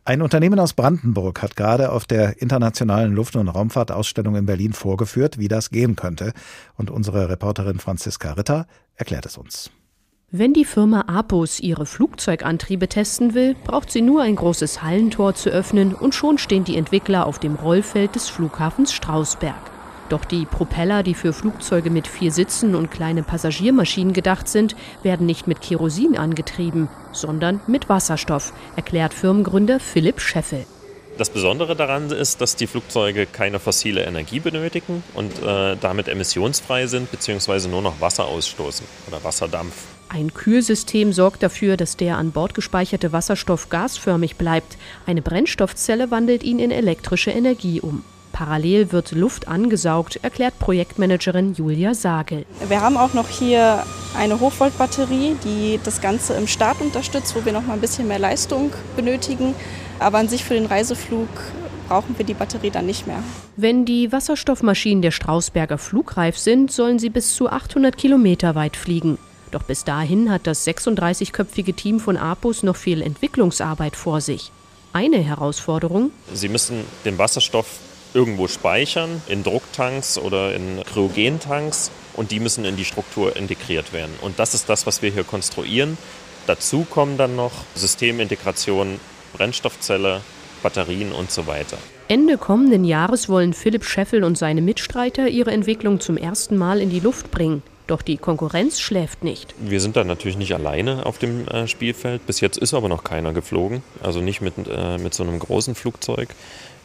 S2: Ein Unternehmen aus Brandenburg hat gerade auf der internationalen Luft- und Raumfahrtausstellung in Berlin vorgeführt, wie das gehen könnte. Und unsere Reporterin Franziska Ritter erklärt es uns.
S33: Wenn die Firma Apus ihre Flugzeugantriebe testen will, braucht sie nur ein großes Hallentor zu öffnen und schon stehen die Entwickler auf dem Rollfeld des Flughafens Strausberg. Doch die Propeller, die für Flugzeuge mit vier Sitzen und kleine Passagiermaschinen gedacht sind, werden nicht mit Kerosin angetrieben, sondern mit Wasserstoff, erklärt Firmengründer Philipp Scheffel.
S34: Das Besondere daran ist, dass die Flugzeuge keine fossile Energie benötigen und äh, damit emissionsfrei sind bzw. nur noch Wasser ausstoßen oder Wasserdampf.
S33: Ein Kühlsystem sorgt dafür, dass der an Bord gespeicherte Wasserstoff gasförmig bleibt. Eine Brennstoffzelle wandelt ihn in elektrische Energie um. Parallel wird Luft angesaugt, erklärt Projektmanagerin Julia Sagel.
S35: Wir haben auch noch hier eine Hochvoltbatterie, die das Ganze im Start unterstützt, wo wir noch mal ein bisschen mehr Leistung benötigen. Aber an sich für den Reiseflug brauchen wir die Batterie dann nicht mehr.
S33: Wenn die Wasserstoffmaschinen der Strausberger flugreif sind, sollen sie bis zu 800 Kilometer weit fliegen. Doch bis dahin hat das 36-köpfige Team von APUS noch viel Entwicklungsarbeit vor sich. Eine Herausforderung?
S34: Sie müssen den Wasserstoff irgendwo speichern, in Drucktanks oder in Kryogentanks und die müssen in die Struktur integriert werden. Und das ist das, was wir hier konstruieren. Dazu kommen dann noch Systemintegration, Brennstoffzelle, Batterien und so weiter.
S33: Ende kommenden Jahres wollen Philipp Scheffel und seine Mitstreiter ihre Entwicklung zum ersten Mal in die Luft bringen. Doch die Konkurrenz schläft nicht.
S34: Wir sind da natürlich nicht alleine auf dem äh, Spielfeld. Bis jetzt ist aber noch keiner geflogen. Also nicht mit, äh, mit so einem großen Flugzeug.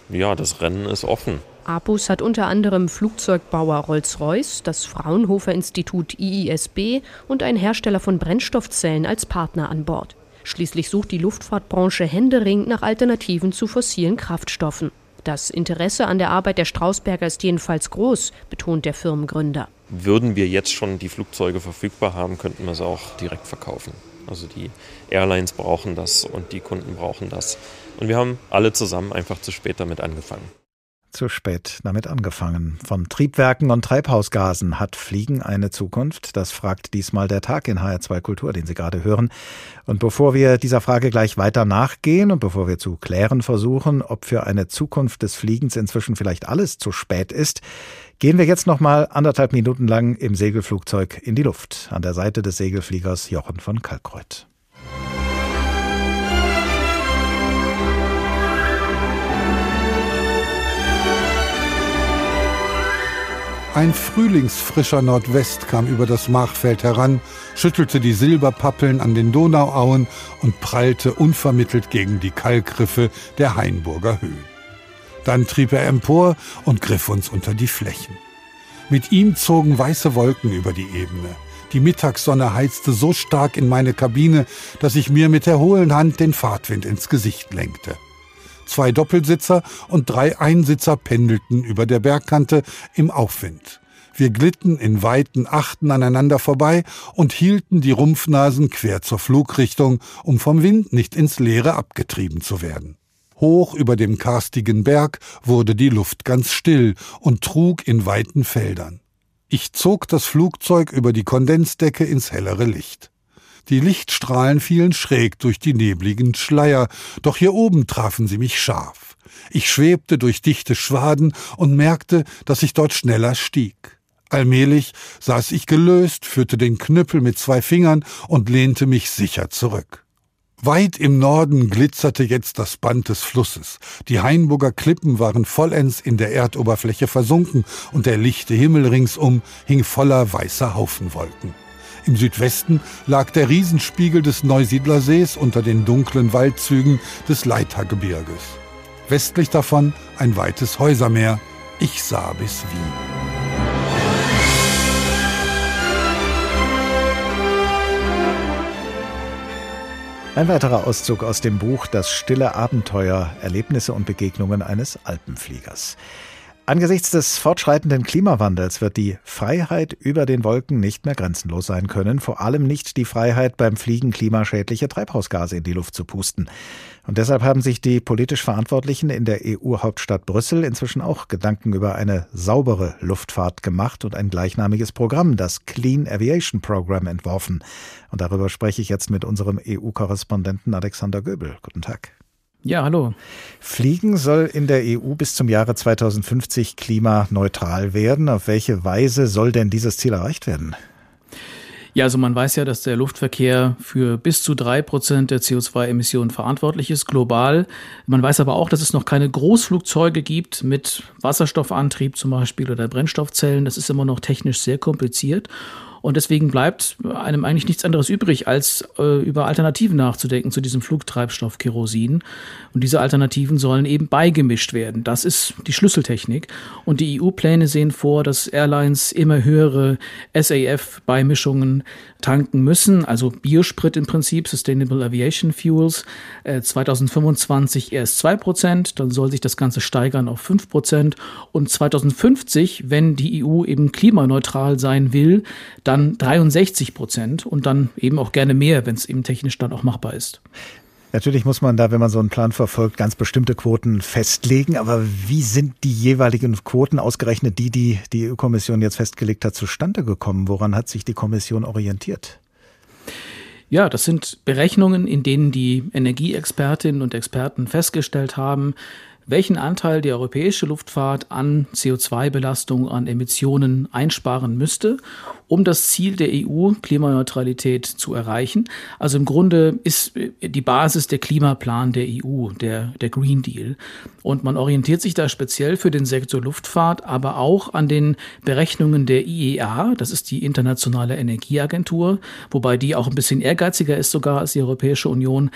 S34: Ja, das Rennen ist offen.
S33: Apus hat unter anderem Flugzeugbauer Rolls-Royce, das Fraunhofer Institut IISB und ein Hersteller von Brennstoffzellen als Partner an Bord. Schließlich sucht die Luftfahrtbranche händeringend nach Alternativen zu fossilen Kraftstoffen. Das Interesse an der Arbeit der Strausberger ist jedenfalls groß, betont der Firmengründer.
S34: Würden wir jetzt schon die Flugzeuge verfügbar haben, könnten wir es auch direkt verkaufen. Also die Airlines brauchen das und die Kunden brauchen das. Und wir haben alle zusammen einfach zu spät damit angefangen
S2: zu spät damit angefangen. Von Triebwerken und Treibhausgasen hat Fliegen eine Zukunft? Das fragt diesmal der Tag in HR2 Kultur, den Sie gerade hören. Und bevor wir dieser Frage gleich weiter nachgehen und bevor wir zu klären versuchen, ob für eine Zukunft des Fliegens inzwischen vielleicht alles zu spät ist, gehen wir jetzt noch mal anderthalb Minuten lang im Segelflugzeug in die Luft. An der Seite des Segelfliegers Jochen von Kalkreuth.
S28: Ein frühlingsfrischer Nordwest kam über das Machfeld heran, schüttelte die Silberpappeln an den Donauauen und prallte unvermittelt gegen die Kalkriffe der Hainburger Höhen. Dann trieb er empor und griff uns unter die Flächen. Mit ihm zogen weiße Wolken über die Ebene. Die Mittagssonne heizte so stark in meine Kabine, dass ich mir mit der hohlen Hand den Fahrtwind ins Gesicht lenkte. Zwei Doppelsitzer und drei Einsitzer pendelten über der Bergkante im Aufwind. Wir glitten in weiten Achten aneinander vorbei und hielten die Rumpfnasen quer zur Flugrichtung, um vom Wind nicht ins Leere abgetrieben zu werden. Hoch über dem karstigen Berg wurde die Luft ganz still und trug in weiten Feldern. Ich zog das Flugzeug über die Kondensdecke ins hellere Licht. Die Lichtstrahlen fielen schräg durch die nebligen Schleier, doch hier oben trafen sie mich scharf. Ich schwebte durch dichte Schwaden und merkte, dass ich dort schneller stieg. Allmählich saß ich gelöst, führte den Knüppel mit zwei Fingern und lehnte mich sicher zurück. Weit im Norden glitzerte jetzt das Band des Flusses. Die Hainburger Klippen waren vollends in der Erdoberfläche versunken und der lichte Himmel ringsum hing voller weißer Haufenwolken. Im Südwesten lag der Riesenspiegel des Neusiedlersees unter den dunklen Waldzügen des Leitergebirges. Westlich davon ein weites Häusermeer. Ich sah bis Wien.
S2: Ein weiterer Auszug aus dem Buch Das stille Abenteuer, Erlebnisse und Begegnungen eines Alpenfliegers. Angesichts des fortschreitenden Klimawandels wird die Freiheit über den Wolken nicht mehr grenzenlos sein können, vor allem nicht die Freiheit beim Fliegen klimaschädliche Treibhausgase in die Luft zu pusten. Und deshalb haben sich die politisch Verantwortlichen in der EU-Hauptstadt Brüssel inzwischen auch Gedanken über eine saubere Luftfahrt gemacht und ein gleichnamiges Programm, das Clean Aviation Program, entworfen. Und darüber spreche ich jetzt mit unserem EU-Korrespondenten Alexander Göbel. Guten Tag.
S36: Ja, hallo.
S2: Fliegen soll in der EU bis zum Jahre 2050 klimaneutral werden. Auf welche Weise soll denn dieses Ziel erreicht werden?
S36: Ja, also man weiß ja, dass der Luftverkehr für bis zu drei Prozent der CO2-Emissionen verantwortlich ist, global. Man weiß aber auch, dass es noch keine Großflugzeuge gibt mit Wasserstoffantrieb zum Beispiel oder Brennstoffzellen. Das ist immer noch technisch sehr kompliziert. Und deswegen bleibt einem eigentlich nichts anderes übrig, als äh, über Alternativen nachzudenken zu diesem Flugtreibstoff Kerosin. Und diese Alternativen sollen eben beigemischt werden. Das ist die Schlüsseltechnik. Und die EU-Pläne sehen vor, dass Airlines immer höhere SAF-Beimischungen tanken müssen, also Biosprit im Prinzip, Sustainable Aviation Fuels, äh, 2025 erst 2%, dann soll sich das Ganze steigern auf 5% und 2050, wenn die EU eben klimaneutral sein will, dann 63 Prozent und dann eben auch gerne mehr, wenn es eben technisch dann auch machbar ist.
S2: Natürlich muss man da, wenn man so einen Plan verfolgt, ganz bestimmte Quoten festlegen. Aber wie sind die jeweiligen Quoten ausgerechnet, die die, die EU-Kommission jetzt festgelegt hat, zustande gekommen? Woran hat sich die Kommission orientiert?
S36: Ja, das sind Berechnungen, in denen die Energieexpertinnen und Experten festgestellt haben, welchen Anteil die europäische Luftfahrt an CO2-Belastung, an Emissionen einsparen müsste, um das Ziel der EU, Klimaneutralität, zu erreichen. Also im Grunde ist die Basis der Klimaplan der EU, der, der Green Deal. Und man orientiert sich da speziell für den Sektor Luftfahrt, aber auch an den Berechnungen der IEA, das ist die Internationale Energieagentur, wobei die auch ein bisschen ehrgeiziger ist sogar als die Europäische Union.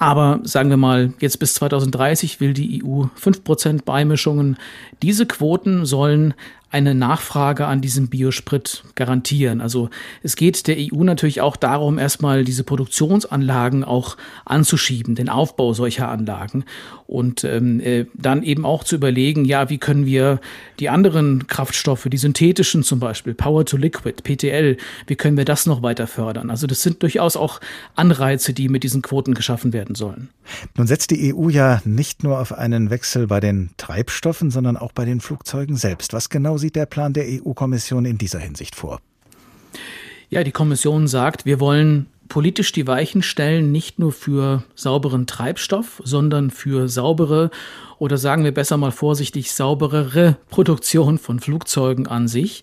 S36: Aber sagen wir mal, jetzt bis 2030 will die EU 5% Beimischungen. Diese Quoten sollen eine Nachfrage an diesem Biosprit garantieren. Also es geht der EU natürlich auch darum, erstmal diese Produktionsanlagen auch anzuschieben, den Aufbau solcher Anlagen und ähm, äh, dann eben auch zu überlegen, ja, wie können wir die anderen Kraftstoffe, die synthetischen zum Beispiel, Power to Liquid, PTL, wie können wir das noch weiter fördern? Also das sind durchaus auch Anreize, die mit diesen Quoten geschaffen werden sollen.
S2: Nun setzt die EU ja nicht nur auf einen Wechsel bei den Treibstoffen, sondern auch bei den Flugzeugen selbst. Was genau sieht der Plan der EU-Kommission in dieser Hinsicht vor?
S36: Ja, die Kommission sagt, wir wollen politisch die Weichen stellen, nicht nur für sauberen Treibstoff, sondern für saubere oder sagen wir besser mal vorsichtig sauberere Produktion von Flugzeugen an sich.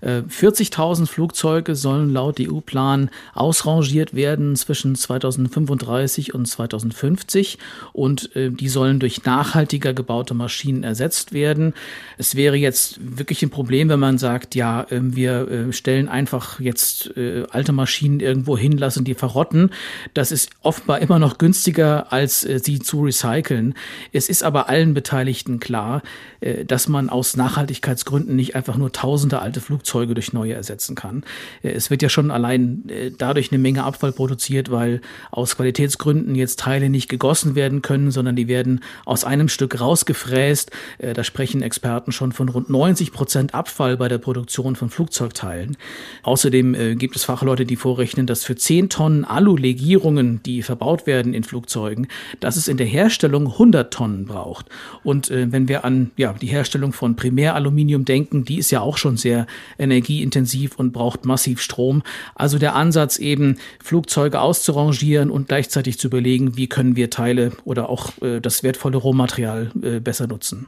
S36: 40.000 äh, Flugzeuge sollen laut EU-Plan ausrangiert werden zwischen 2035 und 2050 und äh, die sollen durch nachhaltiger gebaute Maschinen ersetzt werden. Es wäre jetzt wirklich ein Problem, wenn man sagt, ja, ähm, wir äh, stellen einfach jetzt alte Maschinen irgendwo hin, lassen die verrotten. Das ist offenbar immer noch günstiger, als sie zu recyceln. Es ist aber allen Beteiligten klar, äh, dass man aus Nachhaltigkeitsgründen nicht einfach nur tausende alte Flugzeuge durch neue ersetzen kann. Äh, es wird ja schon allein äh, dadurch eine Menge Abfall produziert, weil aus Qualitätsgründen jetzt Teile nicht gegossen werden können, sondern die werden aus einem Stück rausgefräst. Da sprechen Experten schon von rund 90 Prozent Abfall bei der Produktion von Flugzeugteilen. Außerdem gibt es Fachleute, die vorrechnen, dass für 10 Tonnen Alu-Legierungen, die verbaut werden in Flugzeugen, dass es in der Herstellung 100 Tonnen braucht. Braucht. Und äh, wenn wir an ja, die Herstellung von Primäraluminium denken, die ist ja auch schon sehr energieintensiv und braucht massiv Strom. Also der Ansatz eben, Flugzeuge auszurangieren und gleichzeitig zu überlegen, wie können wir Teile oder auch äh, das wertvolle Rohmaterial äh, besser nutzen.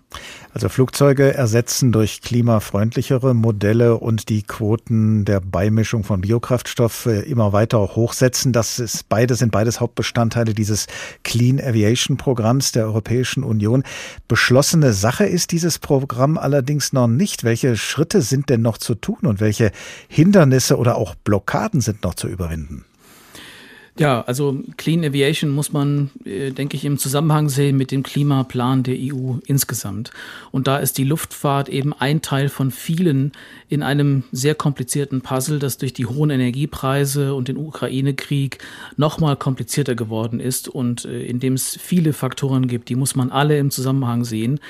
S2: Also Flugzeuge ersetzen durch klimafreundlichere Modelle und die Quoten der Beimischung von Biokraftstoff äh, immer weiter hochsetzen. Das ist beides sind beides Hauptbestandteile dieses Clean Aviation Programms der Europäischen Union. Beschlossene Sache ist dieses Programm allerdings noch nicht. Welche Schritte sind denn noch zu tun und welche Hindernisse oder auch Blockaden sind noch zu überwinden?
S36: Ja, also Clean Aviation muss man, äh, denke ich, im Zusammenhang sehen mit dem Klimaplan der EU insgesamt. Und da ist die Luftfahrt eben ein Teil von vielen in einem sehr komplizierten Puzzle, das durch die hohen Energiepreise und den Ukraine-Krieg nochmal komplizierter geworden ist und äh, in dem es viele Faktoren gibt, die muss man alle im Zusammenhang sehen.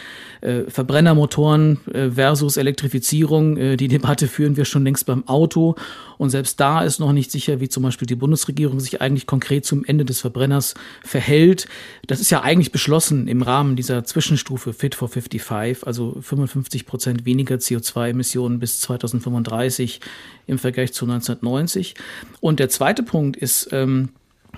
S36: Äh, Verbrennermotoren versus Elektrifizierung, die Debatte führen wir schon längst beim Auto. Und selbst da ist noch nicht sicher, wie zum Beispiel die Bundesregierung sich eigentlich konkret zum Ende des Verbrenners verhält. Das ist ja eigentlich beschlossen im Rahmen dieser Zwischenstufe Fit for 55, also 55 Prozent weniger CO2-Emissionen bis 2035 im Vergleich zu 1990. Und der zweite Punkt ist, ähm,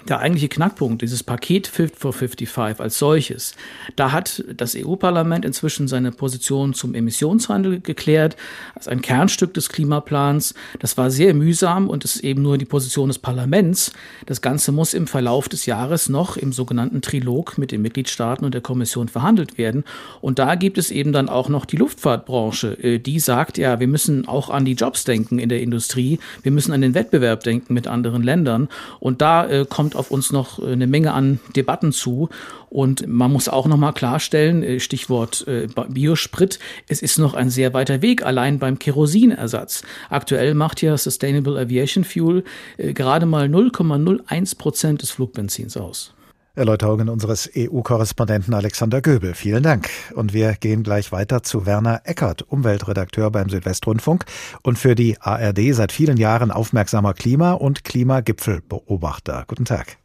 S36: der eigentliche Knackpunkt, dieses Paket Fit for 55 als solches, da hat das EU-Parlament inzwischen seine Position zum Emissionshandel geklärt, als ein Kernstück des Klimaplans. Das war sehr mühsam und ist eben nur die Position des Parlaments. Das Ganze muss im Verlauf des Jahres noch im sogenannten Trilog mit den Mitgliedstaaten und der Kommission verhandelt werden. Und da gibt es eben dann auch noch die Luftfahrtbranche, äh, die sagt, ja, wir müssen auch an die Jobs denken in der Industrie, wir müssen an den Wettbewerb denken mit anderen Ländern. Und da äh, kommt kommt auf uns noch äh, eine Menge an Debatten zu. Und man muss auch noch mal klarstellen, äh, Stichwort äh, Biosprit, es ist noch ein sehr weiter Weg allein beim Kerosinersatz. Aktuell macht ja Sustainable Aviation Fuel gerade mal 0,01 Prozent des Flugbenzins aus.
S2: Erläuterungen unseres EU-Korrespondenten Alexander Göbel. Vielen Dank. Und wir gehen gleich weiter zu Werner Eckert, Umweltredakteur beim Südwestrundfunk und für die ARD seit vielen Jahren aufmerksamer Klima- und Klimagipfelbeobachter. Guten Tag.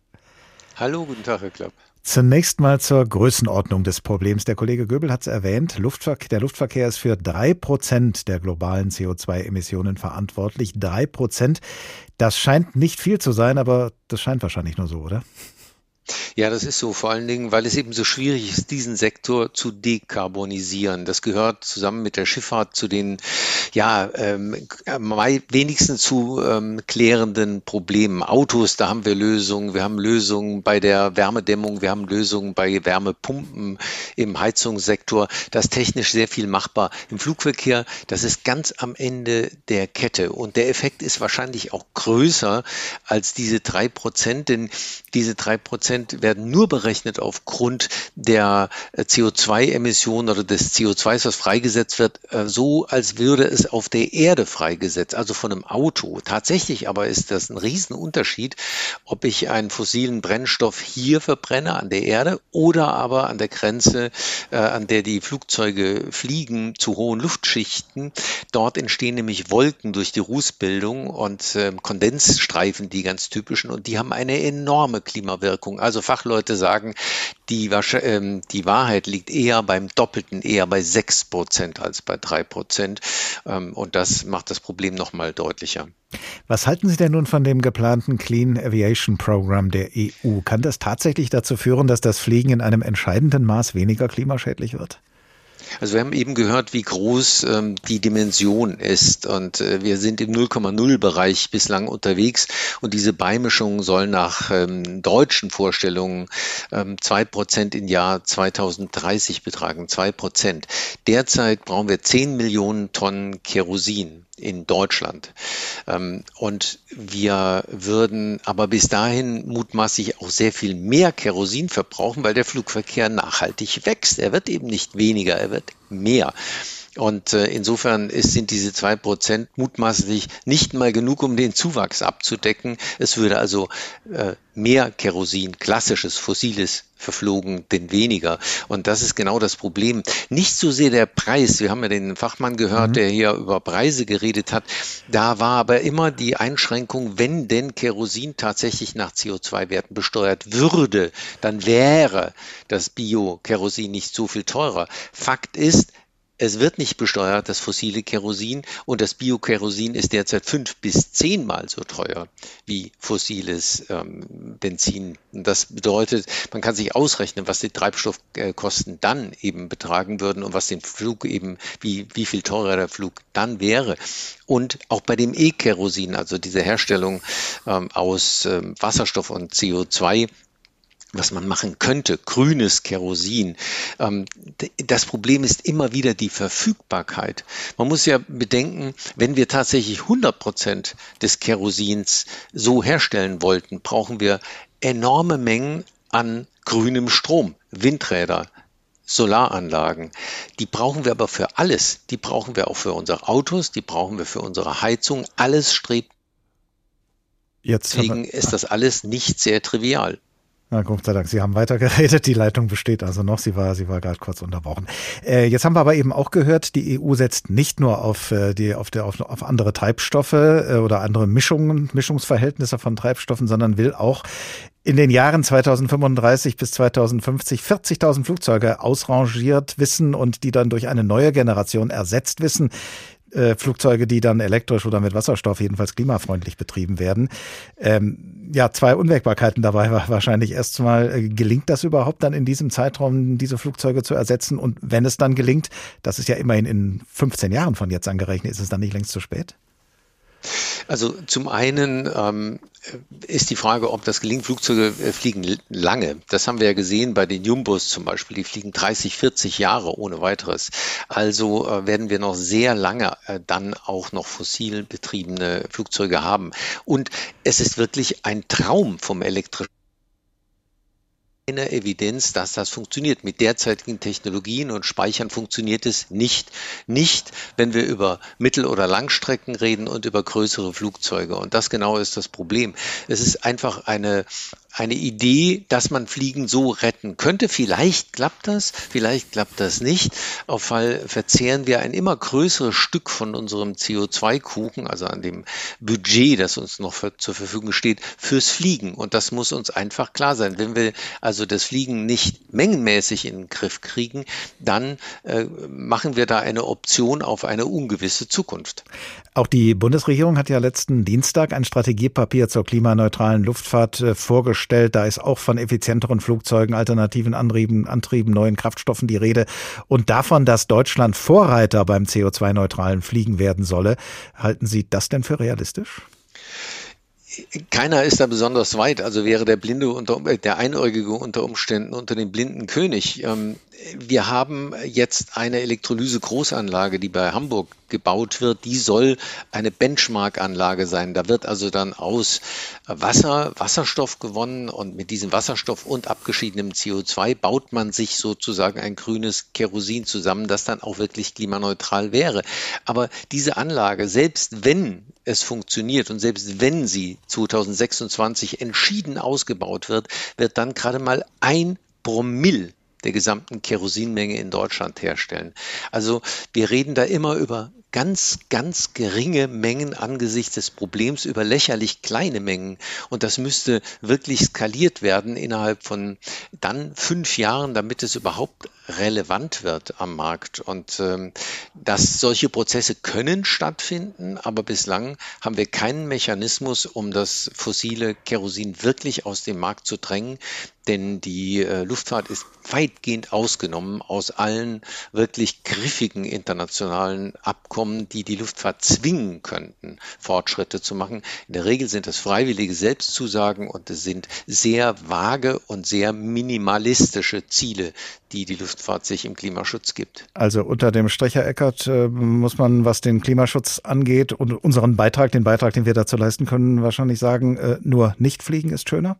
S37: Hallo, guten Tag, Herr Klapp.
S2: Zunächst mal zur Größenordnung des Problems. Der Kollege Göbel hat es erwähnt. Luftverkehr, der Luftverkehr ist für drei Prozent der globalen CO2-Emissionen verantwortlich. Drei Prozent. Das scheint nicht viel zu sein, aber das scheint wahrscheinlich nur so, oder?
S37: Ja, das ist so, vor allen Dingen, weil es eben so schwierig ist, diesen Sektor zu dekarbonisieren. Das gehört zusammen mit der Schifffahrt zu den ja ähm, wenigstens zu ähm, klärenden Problemen. Autos, da haben wir Lösungen. Wir haben Lösungen bei der Wärmedämmung, wir haben Lösungen bei Wärmepumpen im Heizungssektor. Das ist technisch sehr viel machbar. Im Flugverkehr, das ist ganz am Ende der Kette. Und der Effekt ist wahrscheinlich auch größer als diese drei Prozent, denn diese drei Prozent Prozent werden nur berechnet aufgrund der äh, CO2-Emissionen oder des CO2s, was freigesetzt wird, äh, so als würde es auf der Erde freigesetzt, also von einem Auto. Tatsächlich aber ist das ein Riesenunterschied, ob ich einen fossilen Brennstoff hier verbrenne an der Erde oder aber an der Grenze, äh, an der die Flugzeuge fliegen, zu hohen Luftschichten. Dort entstehen nämlich Wolken durch die Rußbildung und äh, Kondensstreifen, die ganz typischen, und die haben eine enorme Klimawirkung. Also Fachleute sagen, die, ähm, die Wahrheit liegt eher beim Doppelten, eher bei 6 Prozent als bei 3 Prozent. Ähm, und das macht das Problem nochmal deutlicher.
S2: Was halten Sie denn nun von dem geplanten Clean Aviation Program der EU? Kann das tatsächlich dazu führen, dass das Fliegen in einem entscheidenden Maß weniger klimaschädlich wird?
S37: Also wir haben eben gehört, wie groß ähm, die Dimension ist. Und äh, wir sind im 0,0 Bereich bislang unterwegs. Und diese Beimischung soll nach ähm, deutschen Vorstellungen ähm, zwei ähm, Prozent im Jahr 2030 betragen, zwei Prozent. Derzeit brauchen wir 10 Millionen Tonnen Kerosin in Deutschland. Ähm, und wir würden aber bis dahin mutmaßlich auch sehr viel mehr Kerosin verbrauchen, weil der Flugverkehr nachhaltig wächst. Er wird eben nicht weniger, er wird mehr. Und äh, insofern ist, sind diese zwei Prozent mutmaßlich nicht mal genug, um den Zuwachs abzudecken. Es würde also äh, mehr Kerosin, klassisches, fossiles verflogen, denn weniger. Und das ist genau das Problem. Nicht so sehr der Preis. Wir haben ja den Fachmann gehört, mhm. der hier über Preise geredet hat. Da war aber immer die Einschränkung, wenn denn Kerosin tatsächlich nach CO2-Werten besteuert würde, dann wäre das Bio-Kerosin nicht so viel teurer. Fakt ist, es wird nicht besteuert, das fossile Kerosin, und das Biokerosin ist derzeit fünf bis zehnmal so teuer wie fossiles ähm, Benzin. Das bedeutet, man kann sich ausrechnen, was die Treibstoffkosten dann eben betragen würden und was den Flug eben, wie, wie viel teurer der Flug dann wäre. Und auch bei dem E-Kerosin, also diese Herstellung ähm, aus ähm, Wasserstoff und CO2, was man machen könnte, grünes Kerosin. Ähm, das Problem ist immer wieder die Verfügbarkeit. Man muss ja bedenken, wenn wir tatsächlich 100 Prozent des Kerosins so herstellen wollten, brauchen wir enorme Mengen an grünem Strom, Windräder, Solaranlagen. Die brauchen wir aber für alles. Die brauchen wir auch für unsere Autos, die brauchen wir für unsere Heizung. Alles strebt. Jetzt Deswegen ist das alles nicht sehr trivial.
S2: Na, Gott sei Dank, Sie haben weitergeredet. Die Leitung besteht also noch. Sie war, sie war gerade kurz unterbrochen. Äh, jetzt haben wir aber eben auch gehört, die EU setzt nicht nur auf, äh, die, auf, der, auf, auf andere Treibstoffe äh, oder andere Mischungen, Mischungsverhältnisse von Treibstoffen, sondern will auch in den Jahren 2035 bis 2050 40.000 Flugzeuge ausrangiert wissen und die dann durch eine neue Generation ersetzt wissen, äh, Flugzeuge, die dann elektrisch oder mit Wasserstoff jedenfalls klimafreundlich betrieben werden. Ähm, ja, zwei Unwägbarkeiten dabei war wahrscheinlich erstmal, äh, gelingt das überhaupt dann in diesem Zeitraum, diese Flugzeuge zu ersetzen? Und wenn es dann gelingt, das ist ja immerhin in 15 Jahren von jetzt angerechnet, ist es dann nicht längst zu spät?
S37: Also zum einen ähm, ist die Frage, ob das gelingt. Flugzeuge äh, fliegen lange. Das haben wir ja gesehen bei den Jumbos zum Beispiel. Die fliegen 30, 40 Jahre ohne weiteres. Also äh, werden wir noch sehr lange äh, dann auch noch fossil betriebene Flugzeuge haben. Und es ist wirklich ein Traum vom elektrischen keine Evidenz, dass das funktioniert. Mit derzeitigen Technologien und Speichern funktioniert es nicht. Nicht, wenn wir über Mittel- oder Langstrecken reden und über größere Flugzeuge. Und das genau ist das Problem. Es ist einfach eine eine Idee, dass man Fliegen so retten könnte. Vielleicht klappt das, vielleicht klappt das nicht. Auf Fall verzehren wir ein immer größeres Stück von unserem CO2-Kuchen, also an dem Budget, das uns noch für, zur Verfügung steht, fürs Fliegen. Und das muss uns einfach klar sein. Wenn wir also das Fliegen nicht mengenmäßig in den Griff kriegen, dann äh, machen wir da eine Option auf eine ungewisse Zukunft.
S2: Auch die Bundesregierung hat ja letzten Dienstag ein Strategiepapier zur klimaneutralen Luftfahrt äh, vorgestellt. Da ist auch von effizienteren Flugzeugen, alternativen Antrieben, Antrieben, neuen Kraftstoffen die Rede und davon, dass Deutschland Vorreiter beim CO2-neutralen Fliegen werden solle. Halten Sie das denn für realistisch?
S37: Keiner ist da besonders weit. Also wäre der Blinde unter der Einäugige unter Umständen unter dem blinden König. Wir haben jetzt eine Elektrolyse-Großanlage, die bei Hamburg gebaut wird. Die soll eine Benchmark-Anlage sein. Da wird also dann aus Wasser Wasserstoff gewonnen und mit diesem Wasserstoff und abgeschiedenem CO2 baut man sich sozusagen ein grünes Kerosin zusammen, das dann auch wirklich klimaneutral wäre. Aber diese Anlage, selbst wenn es funktioniert und selbst wenn sie 2026 entschieden ausgebaut wird, wird dann gerade mal ein Promille der gesamten Kerosinmenge in Deutschland herstellen. Also wir reden da immer über ganz, ganz geringe Mengen angesichts des Problems über lächerlich kleine Mengen. Und das müsste wirklich skaliert werden innerhalb von dann fünf Jahren, damit es überhaupt relevant wird am Markt. Und ähm, dass solche Prozesse können stattfinden, aber bislang haben wir keinen Mechanismus, um das fossile Kerosin wirklich aus dem Markt zu drängen. Denn die äh, Luftfahrt ist weitgehend ausgenommen aus allen wirklich griffigen internationalen Abkommen, die die Luftfahrt zwingen könnten, Fortschritte zu machen. In der Regel sind das freiwillige Selbstzusagen und es sind sehr vage und sehr minimalistische Ziele, die die Luftfahrt sich im Klimaschutz gibt.
S2: Also unter dem Strecher Eckert äh, muss man, was den Klimaschutz angeht und unseren Beitrag, den Beitrag, den wir dazu leisten können, wahrscheinlich sagen, äh, nur nicht fliegen ist schöner?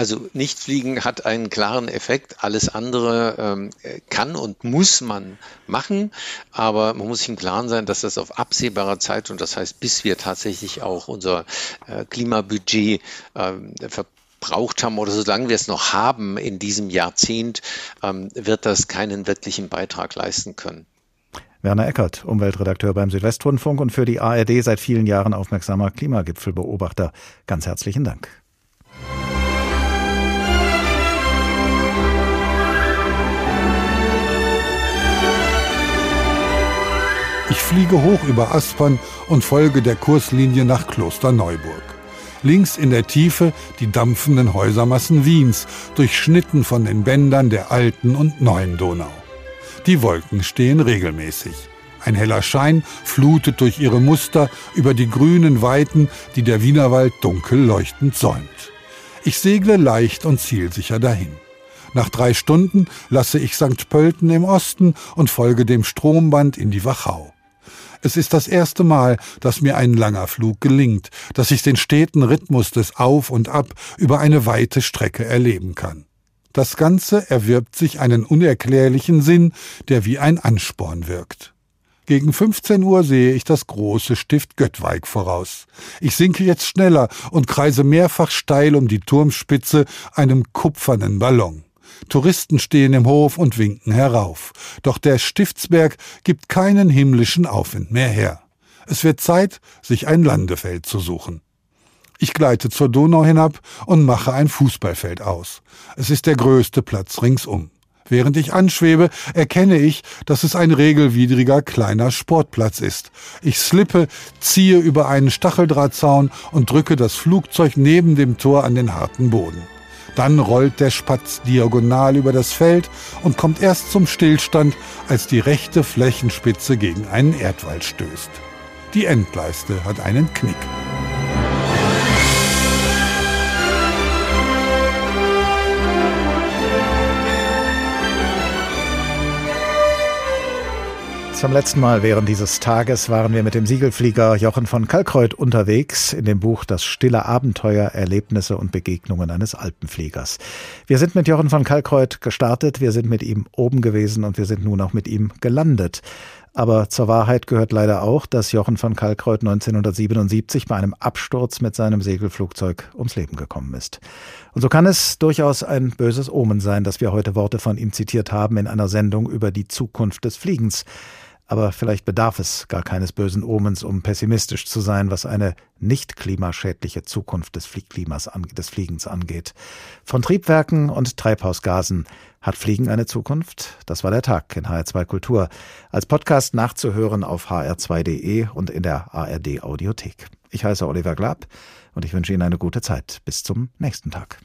S37: Also Nichtfliegen hat einen klaren Effekt. Alles andere ähm, kann und muss man machen. Aber man muss sich im Klaren sein, dass das auf absehbarer Zeit und das heißt, bis wir tatsächlich auch unser äh, Klimabudget äh, verbraucht haben oder solange wir es noch haben in diesem Jahrzehnt, ähm, wird das keinen wirklichen Beitrag leisten können.
S2: Werner Eckert, Umweltredakteur beim Südwestrundfunk und für die ARD seit vielen Jahren aufmerksamer Klimagipfelbeobachter. Ganz herzlichen Dank.
S28: Fliege hoch über Aspern und folge der Kurslinie nach Klosterneuburg. Links in der Tiefe die dampfenden Häusermassen Wiens, durchschnitten von den Bändern der alten und neuen Donau. Die Wolken stehen regelmäßig. Ein heller Schein flutet durch ihre Muster über die grünen Weiten, die der Wienerwald dunkel leuchtend säumt. Ich segle leicht und zielsicher dahin. Nach drei Stunden lasse ich St. Pölten im Osten und folge dem Stromband in die Wachau. Es ist das erste Mal, dass mir ein langer Flug gelingt, dass ich den steten Rhythmus des Auf und Ab über eine weite Strecke erleben kann. Das Ganze erwirbt sich einen unerklärlichen Sinn, der wie ein Ansporn wirkt. Gegen 15 Uhr sehe ich das große Stift Göttweig voraus. Ich sinke jetzt schneller und kreise mehrfach steil um die Turmspitze einem kupfernen Ballon. Touristen stehen im Hof und winken herauf. Doch der Stiftsberg gibt keinen himmlischen Aufwind mehr her. Es wird Zeit, sich ein Landefeld zu suchen. Ich gleite zur Donau hinab und mache ein Fußballfeld aus. Es ist der größte Platz ringsum. Während ich anschwebe, erkenne ich, dass es ein regelwidriger kleiner Sportplatz ist. Ich slippe, ziehe über einen Stacheldrahtzaun und drücke das Flugzeug neben dem Tor an den harten Boden. Dann rollt der Spatz diagonal über das Feld und kommt erst zum Stillstand, als die rechte Flächenspitze gegen einen Erdwall stößt. Die Endleiste hat einen Knick.
S2: Zum letzten Mal während dieses Tages waren wir mit dem Siegelflieger Jochen von Kalkreuth unterwegs in dem Buch Das stille Abenteuer, Erlebnisse und Begegnungen eines Alpenfliegers. Wir sind mit Jochen von Kalkreuth gestartet, wir sind mit ihm oben gewesen und wir sind nun auch mit ihm gelandet. Aber zur Wahrheit gehört leider auch, dass Jochen von Kalkreuth 1977 bei einem Absturz mit seinem Segelflugzeug ums Leben gekommen ist. Und so kann es durchaus ein böses Omen sein, dass wir heute Worte von ihm zitiert haben in einer Sendung über die Zukunft des Fliegens. Aber vielleicht bedarf es gar keines bösen Omens, um pessimistisch zu sein, was eine nicht klimaschädliche Zukunft des, Fliegklimas, des Fliegens angeht. Von Triebwerken und Treibhausgasen hat Fliegen eine Zukunft? Das war der Tag in HR2 Kultur. Als Podcast nachzuhören auf hr2.de und in der ARD Audiothek. Ich heiße Oliver Glab und ich wünsche Ihnen eine gute Zeit. Bis zum nächsten Tag.